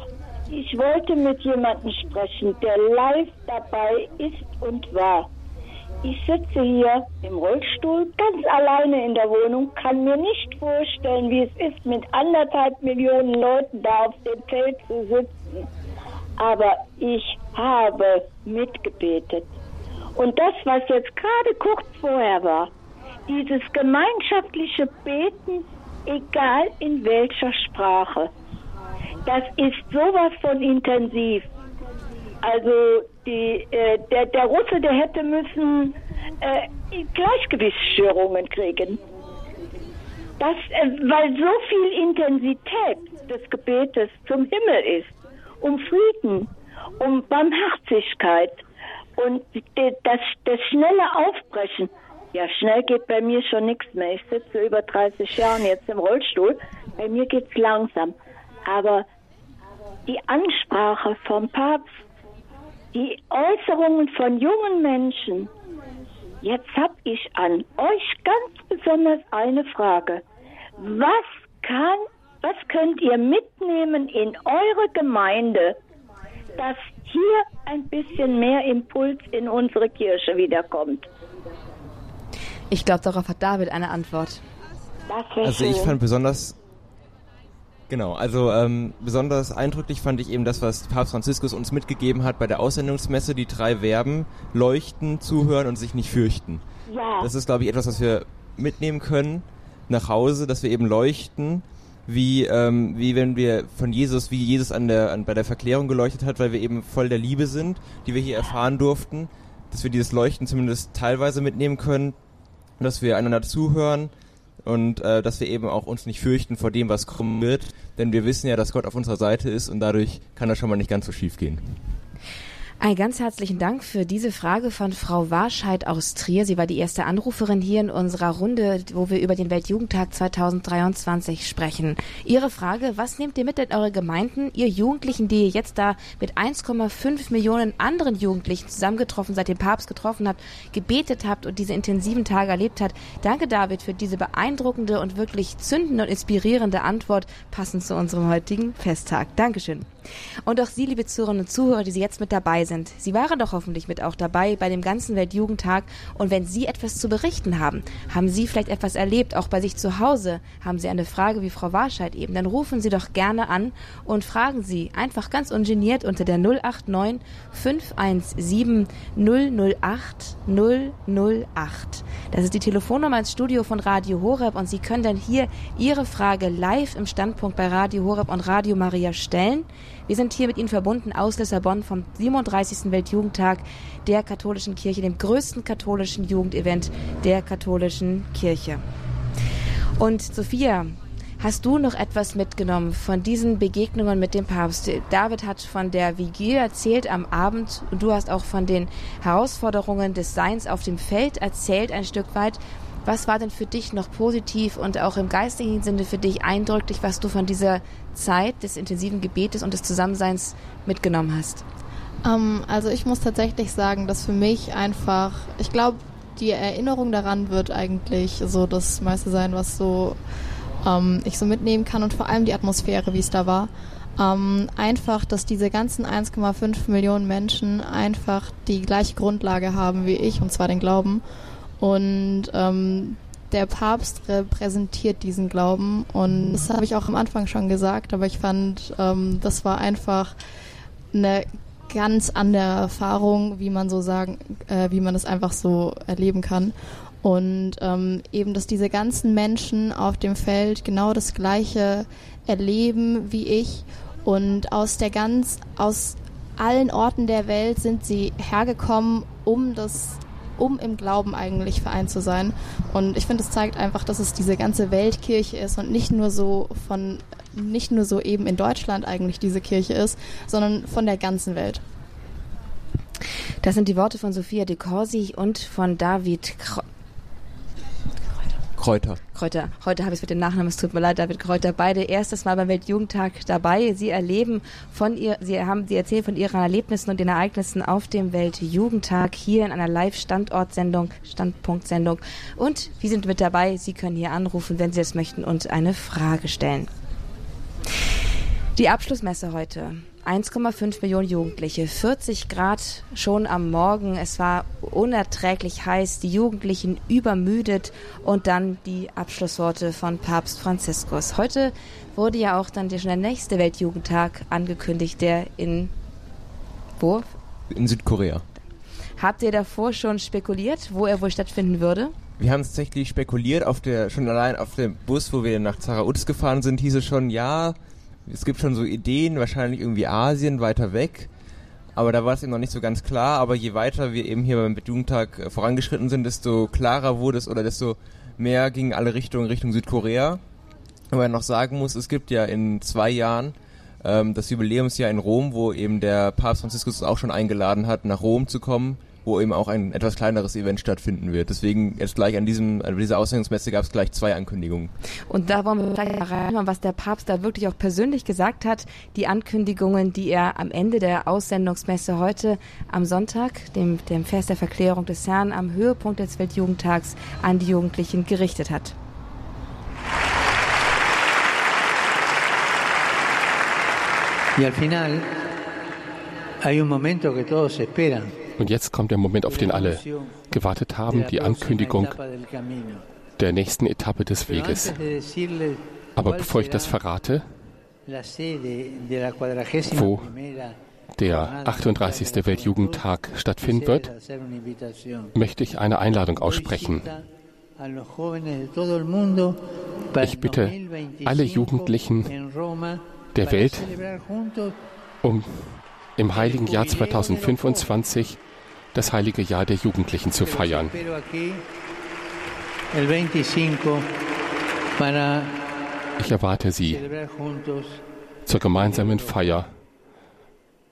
Ich wollte mit jemandem sprechen, der live dabei ist und war. Ich sitze hier im Rollstuhl ganz alleine in der Wohnung, kann mir nicht vorstellen, wie es ist, mit anderthalb Millionen Leuten da auf dem Feld zu sitzen. aber ich habe mitgebetet. Und das, was jetzt gerade kurz vorher war, dieses gemeinschaftliche Beten, egal in welcher Sprache, das ist sowas von intensiv. Also die, äh, der, der Russe, der hätte müssen äh, Gleichgewichtsstörungen kriegen. Das, äh, weil so viel Intensität des Gebetes zum Himmel ist, um Frieden, um Barmherzigkeit und das, das schnelle Aufbrechen. Ja, schnell geht bei mir schon nichts mehr. Ich sitze über 30 Jahren jetzt im Rollstuhl. Bei mir geht's langsam. Aber die Ansprache vom Papst, die Äußerungen von jungen Menschen, jetzt habe ich an euch ganz besonders eine Frage. Was kann, was könnt ihr mitnehmen in eure Gemeinde, dass hier ein bisschen mehr Impuls in unsere Kirche wiederkommt? Ich glaube, darauf hat David eine Antwort. Also ich fand besonders Genau, also ähm, besonders eindrücklich fand ich eben das, was Papst Franziskus uns mitgegeben hat bei der Aussendungsmesse, die drei Verben, leuchten, zuhören und sich nicht fürchten. Ja. Das ist, glaube ich, etwas, was wir mitnehmen können nach Hause, dass wir eben leuchten, wie, ähm, wie wenn wir von Jesus, wie Jesus an der, an, bei der Verklärung geleuchtet hat, weil wir eben voll der Liebe sind, die wir hier erfahren durften, dass wir dieses Leuchten zumindest teilweise mitnehmen können, dass wir einander zuhören, und äh, dass wir eben auch uns nicht fürchten vor dem, was kommen wird, denn wir wissen ja, dass Gott auf unserer Seite ist und dadurch kann das schon mal nicht ganz so schief gehen. Ein ganz herzlichen Dank für diese Frage von Frau Warscheid aus Trier. Sie war die erste Anruferin hier in unserer Runde, wo wir über den Weltjugendtag 2023 sprechen. Ihre Frage, was nehmt ihr mit in eure Gemeinden, ihr Jugendlichen, die ihr jetzt da mit 1,5 Millionen anderen Jugendlichen zusammengetroffen, seit dem Papst getroffen habt, gebetet habt und diese intensiven Tage erlebt habt? Danke, David, für diese beeindruckende und wirklich zündende und inspirierende Antwort, passend zu unserem heutigen Festtag. Dankeschön. Und auch Sie, liebe Zuhörerinnen und Zuhörer, die Sie jetzt mit dabei sind. Sie waren doch hoffentlich mit auch dabei bei dem ganzen Weltjugendtag. Und wenn Sie etwas zu berichten haben, haben Sie vielleicht etwas erlebt, auch bei sich zu Hause, haben Sie eine Frage wie Frau Warscheid eben, dann rufen Sie doch gerne an und fragen Sie einfach ganz ungeniert unter der 089 517 008 008. Das ist die Telefonnummer ins Studio von Radio Horeb und Sie können dann hier Ihre Frage live im Standpunkt bei Radio Horeb und Radio Maria stellen. Wir sind hier mit Ihnen verbunden aus Lissabon vom 37. Weltjugendtag der katholischen Kirche, dem größten katholischen Jugendevent der katholischen Kirche. Und Sophia, Hast du noch etwas mitgenommen von diesen Begegnungen mit dem Papst? David hat von der Vigilie erzählt am Abend und du hast auch von den Herausforderungen des Seins auf dem Feld erzählt ein Stück weit. Was war denn für dich noch positiv und auch im geistigen Sinne für dich eindrücklich, was du von dieser Zeit des intensiven Gebetes und des Zusammenseins mitgenommen hast? Ähm, also ich muss tatsächlich sagen, dass für mich einfach, ich glaube, die Erinnerung daran wird eigentlich so das meiste sein, was so ähm, ich so mitnehmen kann und vor allem die Atmosphäre, wie es da war. Ähm, einfach, dass diese ganzen 1,5 Millionen Menschen einfach die gleiche Grundlage haben wie ich, und zwar den Glauben. Und ähm, der Papst repräsentiert diesen Glauben und das habe ich auch am Anfang schon gesagt, aber ich fand, ähm, das war einfach eine ganz andere Erfahrung, wie man so sagen, äh, wie man das einfach so erleben kann. Und ähm, eben, dass diese ganzen Menschen auf dem Feld genau das Gleiche erleben wie ich und aus der ganz, aus allen Orten der Welt sind sie hergekommen, um das um im Glauben eigentlich vereint zu sein. Und ich finde, es zeigt einfach, dass es diese ganze Weltkirche ist und nicht nur so von, nicht nur so eben in Deutschland eigentlich diese Kirche ist, sondern von der ganzen Welt. Das sind die Worte von Sophia de Corsi und von David Kräuter. Kräuter. Heute habe ich es mit dem Nachnamen, es tut mir leid, David Kräuter. Beide erstes Mal beim Weltjugendtag dabei. Sie erleben von ihr, sie haben, sie erzählen von ihren Erlebnissen und den Ereignissen auf dem Weltjugendtag hier in einer Live-Standortsendung, Standpunktsendung. Und wir sind mit dabei. Sie können hier anrufen, wenn Sie es möchten und eine Frage stellen. Die Abschlussmesse heute. 1,5 Millionen Jugendliche, 40 Grad schon am Morgen. Es war unerträglich heiß, die Jugendlichen übermüdet und dann die Abschlussworte von Papst Franziskus. Heute wurde ja auch dann schon der nächste Weltjugendtag angekündigt, der in Wo? In Südkorea. Habt ihr davor schon spekuliert, wo er wohl stattfinden würde? Wir haben tatsächlich spekuliert, auf der, schon allein auf dem Bus, wo wir nach Zarauz gefahren sind, hieß es schon, ja, es gibt schon so Ideen, wahrscheinlich irgendwie Asien weiter weg. Aber da war es eben noch nicht so ganz klar. Aber je weiter wir eben hier beim Jugendtag äh, vorangeschritten sind, desto klarer wurde es oder desto mehr ging alle Richtungen Richtung Südkorea. Aber noch sagen muss, es gibt ja in zwei Jahren ähm, das Jubiläumsjahr in Rom, wo eben der Papst Franziskus auch schon eingeladen hat, nach Rom zu kommen, wo eben auch ein etwas kleineres Event stattfinden wird. Deswegen jetzt gleich an diesem, an dieser Ausstellungsmesse gab es gleich zwei Ankündigungen. Und da wollen wir gleich reinhören, was der Papst da wirklich auch persönlich gesagt hat. Die Ankündigungen, die er am Ende der Aussendungsmesse heute am Sonntag, dem, dem Fest der Verklärung des Herrn, am Höhepunkt des Weltjugendtags an die Jugendlichen gerichtet hat. Y al final hay un momento que todos esperan. Und jetzt kommt der Moment, auf den alle gewartet haben, die Ankündigung der nächsten Etappe des Weges. Aber bevor ich das verrate, wo der 38. Weltjugendtag stattfinden wird, möchte ich eine Einladung aussprechen. Ich bitte alle Jugendlichen der Welt, um im heiligen Jahr 2025 das heilige Jahr der Jugendlichen zu feiern. Ich erwarte Sie zur gemeinsamen Feier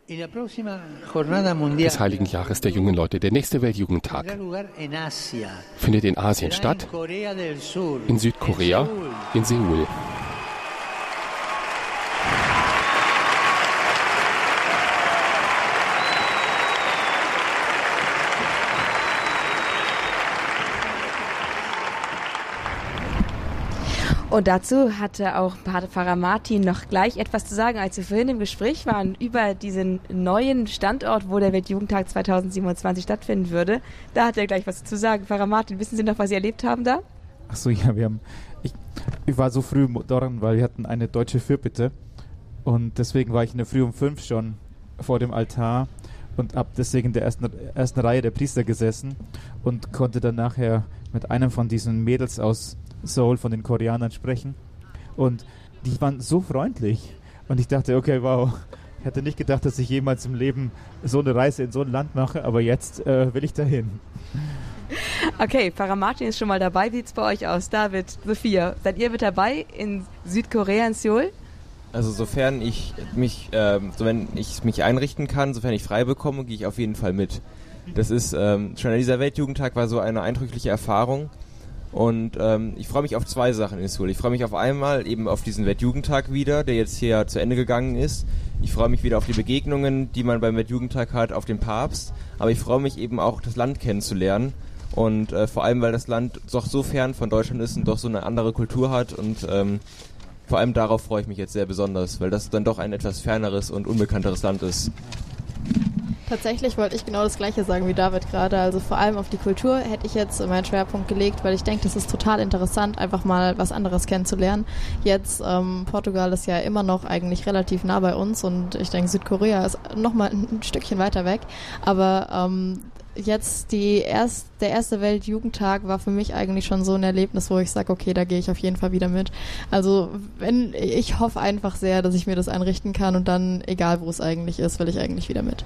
des Heiligen Jahres der jungen Leute. Der nächste Weltjugendtag findet in Asien statt, in Südkorea, in Seoul. Und dazu hatte auch Pater Pfarrer Martin noch gleich etwas zu sagen, als wir vorhin im Gespräch waren über diesen neuen Standort, wo der Weltjugendtag 2027 stattfinden würde. Da hat er gleich was zu sagen. Pfarrer Martin, wissen Sie noch, was Sie erlebt haben da? Ach so, ja, wir haben. Ich, ich war so früh dort, weil wir hatten eine deutsche Fürbitte. Und deswegen war ich in der Früh um fünf schon vor dem Altar und habe deswegen der ersten, ersten Reihe der Priester gesessen und konnte dann nachher mit einem von diesen Mädels aus Soul von den Koreanern sprechen. Und die waren so freundlich. Und ich dachte, okay, wow. Ich hätte nicht gedacht, dass ich jemals im Leben so eine Reise in so ein Land mache, aber jetzt äh, will ich dahin. [laughs] Okay, Pfarrer Martin ist schon mal dabei. Wie sieht es bei euch aus? David, Sophia, seid ihr mit dabei in Südkorea, in Seoul? Also sofern ich mich, so wenn ich mich einrichten kann, sofern ich frei bekomme, gehe ich auf jeden Fall mit. Das ist ähm, schon dieser Weltjugendtag war so eine eindrückliche Erfahrung. Und ähm, ich freue mich auf zwei Sachen in Seoul. Ich freue mich auf einmal eben auf diesen Weltjugendtag wieder, der jetzt hier zu Ende gegangen ist. Ich freue mich wieder auf die Begegnungen, die man beim Weltjugendtag hat, auf den Papst. Aber ich freue mich eben auch, das Land kennenzulernen. Und äh, vor allem, weil das Land doch so fern von Deutschland ist und doch so eine andere Kultur hat. Und ähm, vor allem darauf freue ich mich jetzt sehr besonders, weil das dann doch ein etwas ferneres und unbekannteres Land ist. Tatsächlich wollte ich genau das Gleiche sagen wie David gerade. Also vor allem auf die Kultur hätte ich jetzt meinen Schwerpunkt gelegt, weil ich denke, das ist total interessant, einfach mal was anderes kennenzulernen. Jetzt, ähm, Portugal ist ja immer noch eigentlich relativ nah bei uns und ich denke, Südkorea ist nochmal ein Stückchen weiter weg. Aber ähm, jetzt die erst, der erste Weltjugendtag war für mich eigentlich schon so ein Erlebnis, wo ich sage, okay, da gehe ich auf jeden Fall wieder mit. Also wenn ich hoffe einfach sehr, dass ich mir das einrichten kann und dann, egal wo es eigentlich ist, will ich eigentlich wieder mit.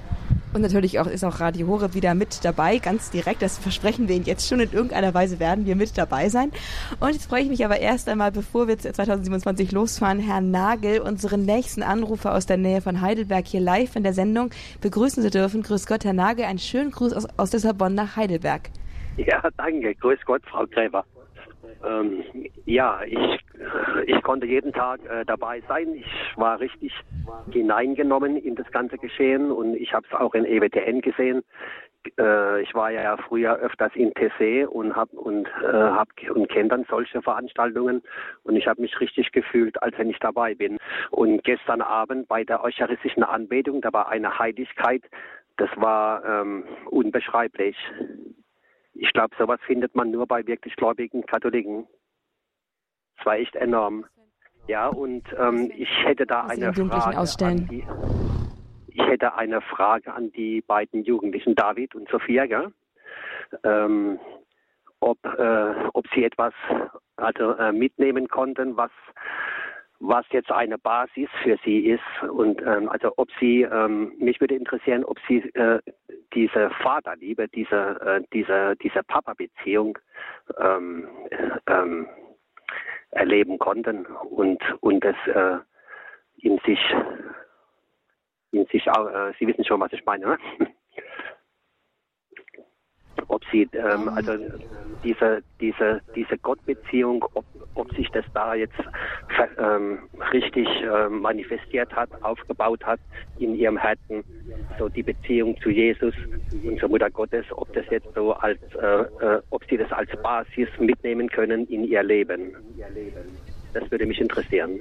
Und natürlich auch, ist auch Radio Horeb wieder mit dabei, ganz direkt. Das versprechen wir Ihnen jetzt schon. In irgendeiner Weise werden wir mit dabei sein. Und jetzt freue ich mich aber erst einmal, bevor wir 2027 losfahren, Herrn Nagel, unseren nächsten Anrufer aus der Nähe von Heidelberg, hier live in der Sendung begrüßen zu dürfen. Grüß Gott, Herr Nagel. Einen schönen Gruß aus, aus Lissabon nach Heidelberg. Ja, danke. Grüß Gott, Frau Gräber. Ähm, ja, ich, ich konnte jeden Tag äh, dabei sein. Ich war richtig hineingenommen in das ganze Geschehen und ich habe es auch in EWTN gesehen. Äh, ich war ja früher öfters in TC und hab und äh, hab und kenne dann solche Veranstaltungen und ich habe mich richtig gefühlt, als wenn ich dabei bin. Und gestern Abend bei der eucharistischen Anbetung, da war eine Heiligkeit, das war ähm, unbeschreiblich. Ich glaube, sowas findet man nur bei wirklich gläubigen Katholiken. Das war echt enorm. Ja, und ähm, ich hätte da eine Frage ausstellen. an die, ich hätte eine Frage an die beiden Jugendlichen, David und Sophia, gell? Ähm, ob, äh, ob sie etwas also, äh, mitnehmen konnten, was was jetzt eine Basis für sie ist und ähm, also ob sie ähm, mich würde interessieren, ob sie äh, diese Vaterliebe, diese äh, diese diese Papa-Beziehung ähm, ähm, erleben konnten und und das äh, in sich in sich auch, äh, Sie wissen schon, was ich meine, ne? Ob sie ähm, also diese diese diese Gottbeziehung, ob, ob sich das da jetzt ähm, richtig äh, manifestiert hat, aufgebaut hat in ihrem Herzen, so die Beziehung zu Jesus und zur Mutter Gottes, ob das jetzt so als äh, äh, ob sie das als Basis mitnehmen können in ihr Leben. Das würde mich interessieren.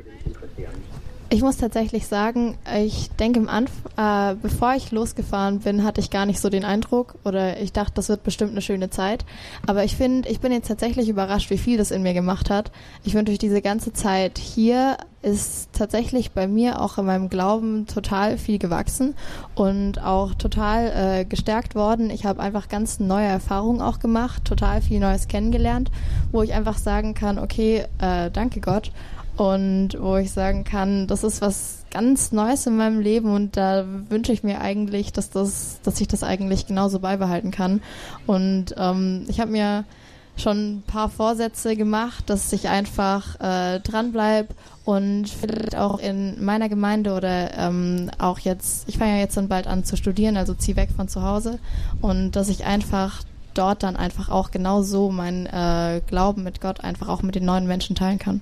Ich muss tatsächlich sagen, ich denke im Anf äh, bevor ich losgefahren bin, hatte ich gar nicht so den Eindruck oder ich dachte, das wird bestimmt eine schöne Zeit. Aber ich finde, ich bin jetzt tatsächlich überrascht, wie viel das in mir gemacht hat. Ich finde, durch diese ganze Zeit hier ist tatsächlich bei mir auch in meinem Glauben total viel gewachsen und auch total äh, gestärkt worden. Ich habe einfach ganz neue Erfahrungen auch gemacht, total viel Neues kennengelernt, wo ich einfach sagen kann, okay, äh, danke Gott und wo ich sagen kann, das ist was ganz Neues in meinem Leben und da wünsche ich mir eigentlich, dass das, dass ich das eigentlich genauso beibehalten kann. Und ähm, ich habe mir schon ein paar Vorsätze gemacht, dass ich einfach äh, dranbleibe und vielleicht auch in meiner Gemeinde oder ähm, auch jetzt, ich fange ja jetzt dann bald an zu studieren, also ziehe weg von zu Hause und dass ich einfach dort dann einfach auch genauso meinen äh, Glauben mit Gott einfach auch mit den neuen Menschen teilen kann.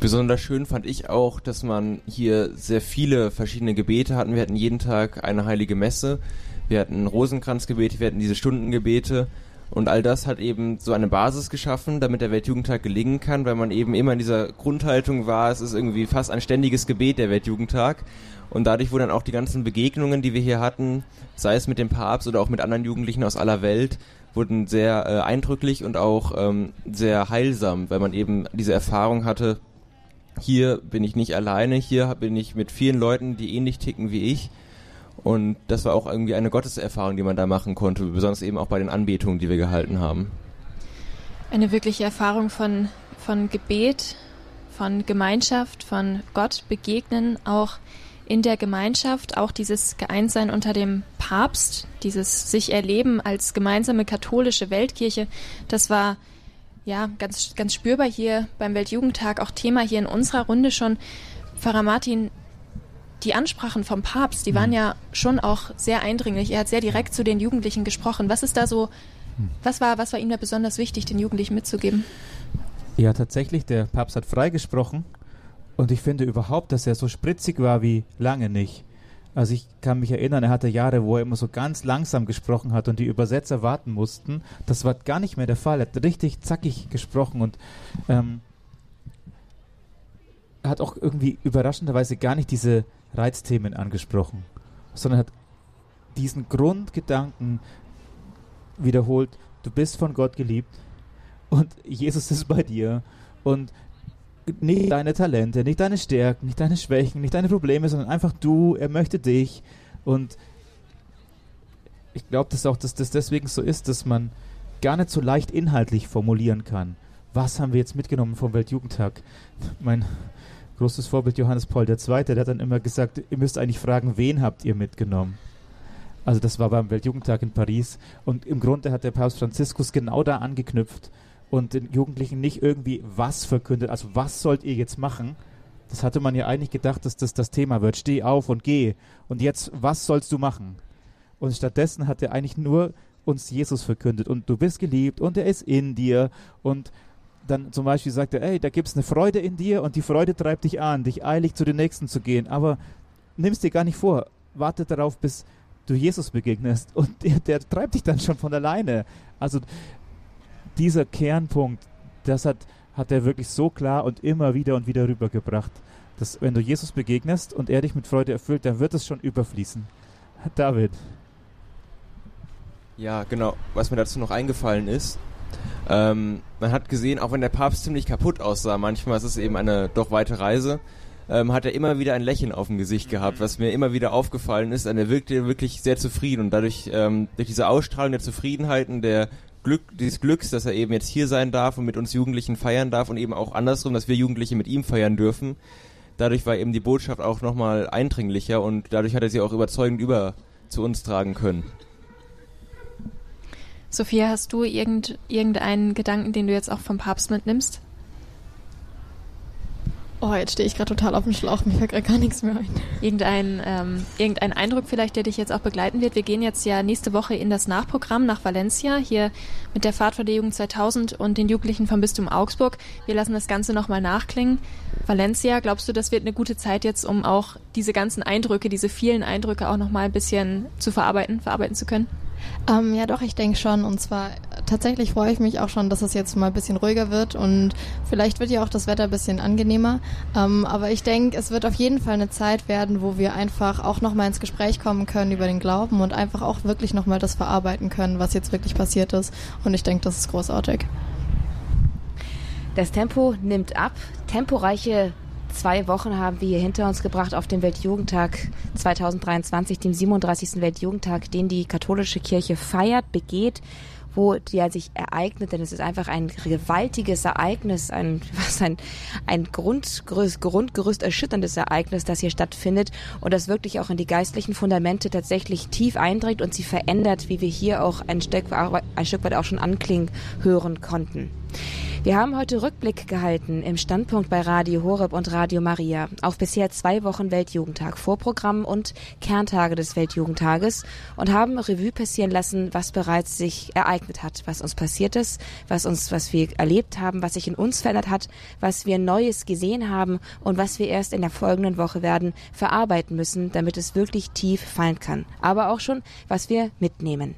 Besonders schön fand ich auch, dass man hier sehr viele verschiedene Gebete hatten. Wir hatten jeden Tag eine heilige Messe, wir hatten Rosenkranzgebete, wir hatten diese Stundengebete und all das hat eben so eine Basis geschaffen, damit der Weltjugendtag gelingen kann, weil man eben immer in dieser Grundhaltung war, es ist irgendwie fast ein ständiges Gebet der Weltjugendtag. Und dadurch wurden dann auch die ganzen Begegnungen, die wir hier hatten, sei es mit dem Papst oder auch mit anderen Jugendlichen aus aller Welt, wurden sehr äh, eindrücklich und auch ähm, sehr heilsam, weil man eben diese Erfahrung hatte, hier bin ich nicht alleine, hier bin ich mit vielen Leuten, die ähnlich ticken wie ich. Und das war auch irgendwie eine Gotteserfahrung, die man da machen konnte, besonders eben auch bei den Anbetungen, die wir gehalten haben. Eine wirkliche Erfahrung von, von Gebet, von Gemeinschaft, von Gott begegnen, auch in der Gemeinschaft, auch dieses Geeintsein unter dem Papst, dieses sich erleben als gemeinsame katholische Weltkirche, das war ja, ganz, ganz spürbar hier beim Weltjugendtag, auch Thema hier in unserer Runde schon. Pfarrer Martin, die Ansprachen vom Papst, die waren mhm. ja schon auch sehr eindringlich. Er hat sehr direkt zu den Jugendlichen gesprochen. Was ist da so, mhm. was war, was war ihm da besonders wichtig, den Jugendlichen mitzugeben? Ja, tatsächlich, der Papst hat freigesprochen und ich finde überhaupt, dass er so spritzig war wie lange nicht. Also ich kann mich erinnern, er hatte Jahre, wo er immer so ganz langsam gesprochen hat und die Übersetzer warten mussten. Das war gar nicht mehr der Fall. Er hat richtig zackig gesprochen und ähm, hat auch irgendwie überraschenderweise gar nicht diese Reizthemen angesprochen, sondern hat diesen Grundgedanken wiederholt, du bist von Gott geliebt und Jesus ist bei dir und nicht deine Talente, nicht deine Stärken, nicht deine Schwächen, nicht deine Probleme, sondern einfach du, er möchte dich. Und ich glaube, dass auch dass das deswegen so ist, dass man gar nicht so leicht inhaltlich formulieren kann. Was haben wir jetzt mitgenommen vom Weltjugendtag? Mein großes Vorbild Johannes Paul II., der hat dann immer gesagt, ihr müsst eigentlich fragen, wen habt ihr mitgenommen? Also das war beim Weltjugendtag in Paris. Und im Grunde hat der Papst Franziskus genau da angeknüpft und den Jugendlichen nicht irgendwie was verkündet, also was sollt ihr jetzt machen? Das hatte man ja eigentlich gedacht, dass das das Thema wird. Steh auf und geh. Und jetzt, was sollst du machen? Und stattdessen hat er eigentlich nur uns Jesus verkündet. Und du bist geliebt und er ist in dir. Und dann zum Beispiel sagt er, ey, da gibt es eine Freude in dir und die Freude treibt dich an, dich eilig zu den Nächsten zu gehen. Aber nimm's dir gar nicht vor. Warte darauf, bis du Jesus begegnest. Und [laughs] der, der treibt dich dann schon von alleine. Also dieser Kernpunkt, das hat, hat er wirklich so klar und immer wieder und wieder rübergebracht, dass wenn du Jesus begegnest und er dich mit Freude erfüllt, dann wird es schon überfließen. [laughs] David. Ja, genau. Was mir dazu noch eingefallen ist, ähm, man hat gesehen, auch wenn der Papst ziemlich kaputt aussah, manchmal ist es eben eine doch weite Reise, ähm, hat er immer wieder ein Lächeln auf dem Gesicht gehabt, was mir immer wieder aufgefallen ist. Und er wirkte wirklich sehr zufrieden und dadurch ähm, durch diese Ausstrahlung der Zufriedenheit und der Glück, dieses Glücks, dass er eben jetzt hier sein darf und mit uns Jugendlichen feiern darf und eben auch andersrum, dass wir Jugendliche mit ihm feiern dürfen. Dadurch war eben die Botschaft auch nochmal eindringlicher und dadurch hat er sie auch überzeugend über zu uns tragen können. Sophia, hast du irgend, irgendeinen Gedanken, den du jetzt auch vom Papst mitnimmst? Oh, jetzt stehe ich gerade total auf dem Schlauch, mir fällt gerade gar nichts mehr ein. Irgendein, ähm, irgendein Eindruck vielleicht, der dich jetzt auch begleiten wird. Wir gehen jetzt ja nächste Woche in das Nachprogramm nach Valencia, hier mit der Fahrt vor der Jugend 2000 und den Jugendlichen vom Bistum Augsburg. Wir lassen das Ganze nochmal nachklingen. Valencia, glaubst du, das wird eine gute Zeit jetzt, um auch diese ganzen Eindrücke, diese vielen Eindrücke auch nochmal ein bisschen zu verarbeiten, verarbeiten zu können? Ähm, ja, doch, ich denke schon. Und zwar tatsächlich freue ich mich auch schon, dass es jetzt mal ein bisschen ruhiger wird und vielleicht wird ja auch das Wetter ein bisschen angenehmer. Ähm, aber ich denke, es wird auf jeden Fall eine Zeit werden, wo wir einfach auch nochmal ins Gespräch kommen können über den Glauben und einfach auch wirklich nochmal das verarbeiten können, was jetzt wirklich passiert ist. Und ich denke, das ist großartig. Das Tempo nimmt ab. Temporeiche zwei Wochen haben wir hier hinter uns gebracht auf dem Weltjugendtag 2023, dem 37. Weltjugendtag, den die katholische Kirche feiert, begeht wo der sich ereignet, denn es ist einfach ein gewaltiges Ereignis, ein, [laughs] was ein, ein Grundgerüst, Grundgerüst erschütterndes Ereignis, das hier stattfindet und das wirklich auch in die geistlichen Fundamente tatsächlich tief eindringt und sie verändert, wie wir hier auch ein Stück, ein Stück weit auch schon anklingen hören konnten. Wir haben heute Rückblick gehalten im Standpunkt bei Radio Horeb und Radio Maria auf bisher zwei Wochen Weltjugendtag, Vorprogramm und Kerntage des Weltjugendtages und haben Revue passieren lassen, was bereits sich ereignet hat, was uns passiert ist, was uns, was wir erlebt haben, was sich in uns verändert hat, was wir Neues gesehen haben und was wir erst in der folgenden Woche werden verarbeiten müssen, damit es wirklich tief fallen kann. Aber auch schon, was wir mitnehmen.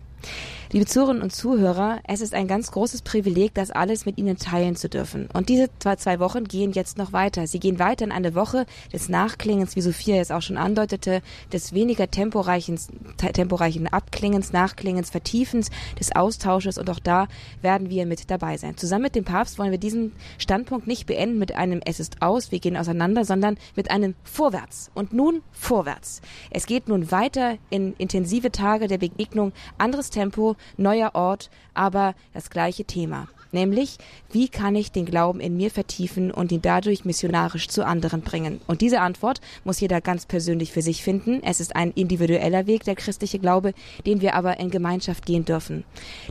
Liebe Zuhörerinnen und Zuhörer, es ist ein ganz großes Privileg, das alles mit Ihnen teilen zu dürfen. Und diese zwei, Wochen gehen jetzt noch weiter. Sie gehen weiter in eine Woche des Nachklingens, wie Sophia es auch schon andeutete, des weniger temporeichen, temporeichen Abklingens, Nachklingens, Vertiefens, des Austausches. Und auch da werden wir mit dabei sein. Zusammen mit dem Papst wollen wir diesen Standpunkt nicht beenden mit einem Es ist aus, wir gehen auseinander, sondern mit einem Vorwärts. Und nun vorwärts. Es geht nun weiter in intensive Tage der Begegnung, anderes Tempo, neuer Ort, aber das gleiche Thema nämlich wie kann ich den Glauben in mir vertiefen und ihn dadurch missionarisch zu anderen bringen? Und diese Antwort muss jeder ganz persönlich für sich finden. Es ist ein individueller Weg, der christliche Glaube, den wir aber in Gemeinschaft gehen dürfen.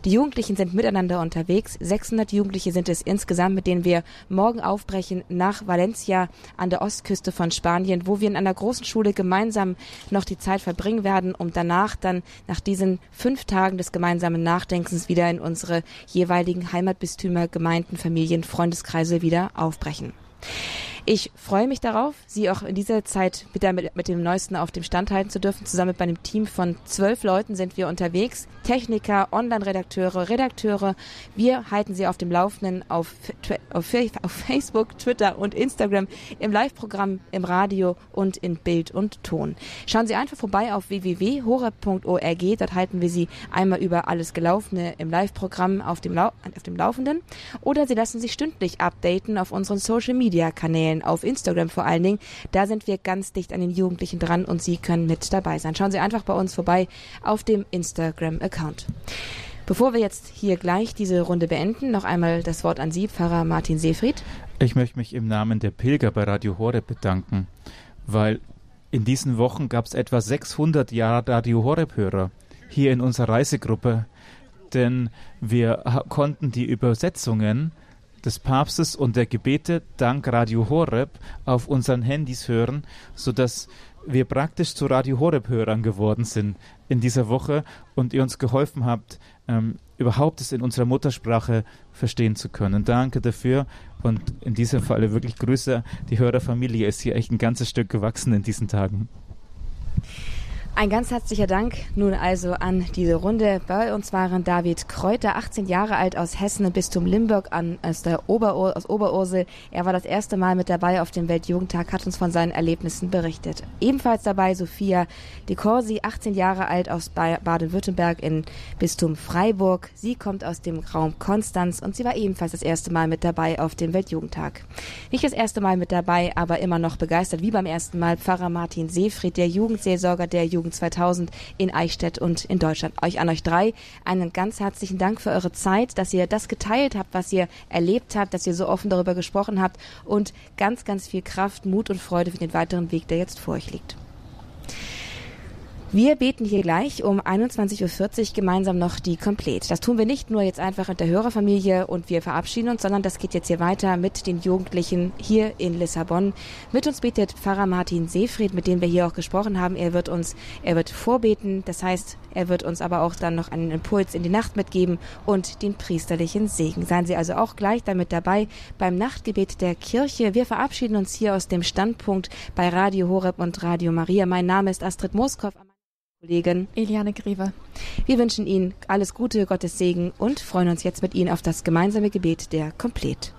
Die Jugendlichen sind miteinander unterwegs. 600 Jugendliche sind es insgesamt, mit denen wir morgen aufbrechen nach Valencia an der Ostküste von Spanien, wo wir in einer großen Schule gemeinsam noch die Zeit verbringen werden, um danach dann nach diesen fünf Tagen des gemeinsamen Nachdenkens wieder in unsere jeweiligen Heimatbistümer, Gemeinden, Familien, Freundeskreise wieder aufbrechen. Ich freue mich darauf, Sie auch in dieser Zeit mit, der, mit, dem Neuesten auf dem Stand halten zu dürfen. Zusammen mit einem Team von zwölf Leuten sind wir unterwegs. Techniker, Online-Redakteure, Redakteure. Wir halten Sie auf dem Laufenden auf, auf, auf Facebook, Twitter und Instagram, im Live-Programm, im Radio und in Bild und Ton. Schauen Sie einfach vorbei auf www.horeb.org. Dort halten wir Sie einmal über alles Gelaufene im Live-Programm auf, dem auf dem Laufenden. Oder Sie lassen sich stündlich updaten auf unseren Social-Media-Kanälen Kanälen, auf Instagram vor allen Dingen. Da sind wir ganz dicht an den Jugendlichen dran und Sie können mit dabei sein. Schauen Sie einfach bei uns vorbei auf dem Instagram-Account. Bevor wir jetzt hier gleich diese Runde beenden, noch einmal das Wort an Sie, Pfarrer Martin Seefried. Ich möchte mich im Namen der Pilger bei Radio Horeb bedanken, weil in diesen Wochen gab es etwa 600 Jahre Radio Horeb-Hörer hier in unserer Reisegruppe, denn wir konnten die Übersetzungen des Papstes und der Gebete dank Radio Horeb auf unseren Handys hören, sodass wir praktisch zu Radio Horeb-Hörern geworden sind in dieser Woche und ihr uns geholfen habt, ähm, überhaupt es in unserer Muttersprache verstehen zu können. Danke dafür und in diesem Falle wirklich Grüße. Die Hörerfamilie ist hier echt ein ganzes Stück gewachsen in diesen Tagen. Ein ganz herzlicher Dank nun also an diese Runde. Bei uns waren David Kräuter, 18 Jahre alt aus Hessen im Bistum Limburg an, aus, der Oberur, aus Oberursel. Er war das erste Mal mit dabei auf dem Weltjugendtag, hat uns von seinen Erlebnissen berichtet. Ebenfalls dabei Sophia De Corsi, 18 Jahre alt aus Baden-Württemberg im Bistum Freiburg. Sie kommt aus dem Raum Konstanz und sie war ebenfalls das erste Mal mit dabei auf dem Weltjugendtag. Nicht das erste Mal mit dabei, aber immer noch begeistert, wie beim ersten Mal Pfarrer Martin Seefried, der Jugendseelsorger der Jugend Jugend 2000 in Eichstätt und in Deutschland. Euch an euch drei einen ganz herzlichen Dank für eure Zeit, dass ihr das geteilt habt, was ihr erlebt habt, dass ihr so offen darüber gesprochen habt und ganz, ganz viel Kraft, Mut und Freude für den weiteren Weg, der jetzt vor euch liegt. Wir beten hier gleich um 21.40 Uhr gemeinsam noch die Komplett. Das tun wir nicht nur jetzt einfach in der Hörerfamilie und wir verabschieden uns, sondern das geht jetzt hier weiter mit den Jugendlichen hier in Lissabon. Mit uns betet Pfarrer Martin Seefried, mit dem wir hier auch gesprochen haben. Er wird uns, er wird vorbeten. Das heißt, er wird uns aber auch dann noch einen Impuls in die Nacht mitgeben und den priesterlichen Segen. Seien Sie also auch gleich damit dabei beim Nachtgebet der Kirche. Wir verabschieden uns hier aus dem Standpunkt bei Radio Horeb und Radio Maria. Mein Name ist Astrid Moskow. Kollegin Eliane Greve. Wir wünschen Ihnen alles Gute, Gottes Segen und freuen uns jetzt mit Ihnen auf das gemeinsame Gebet der Komplett.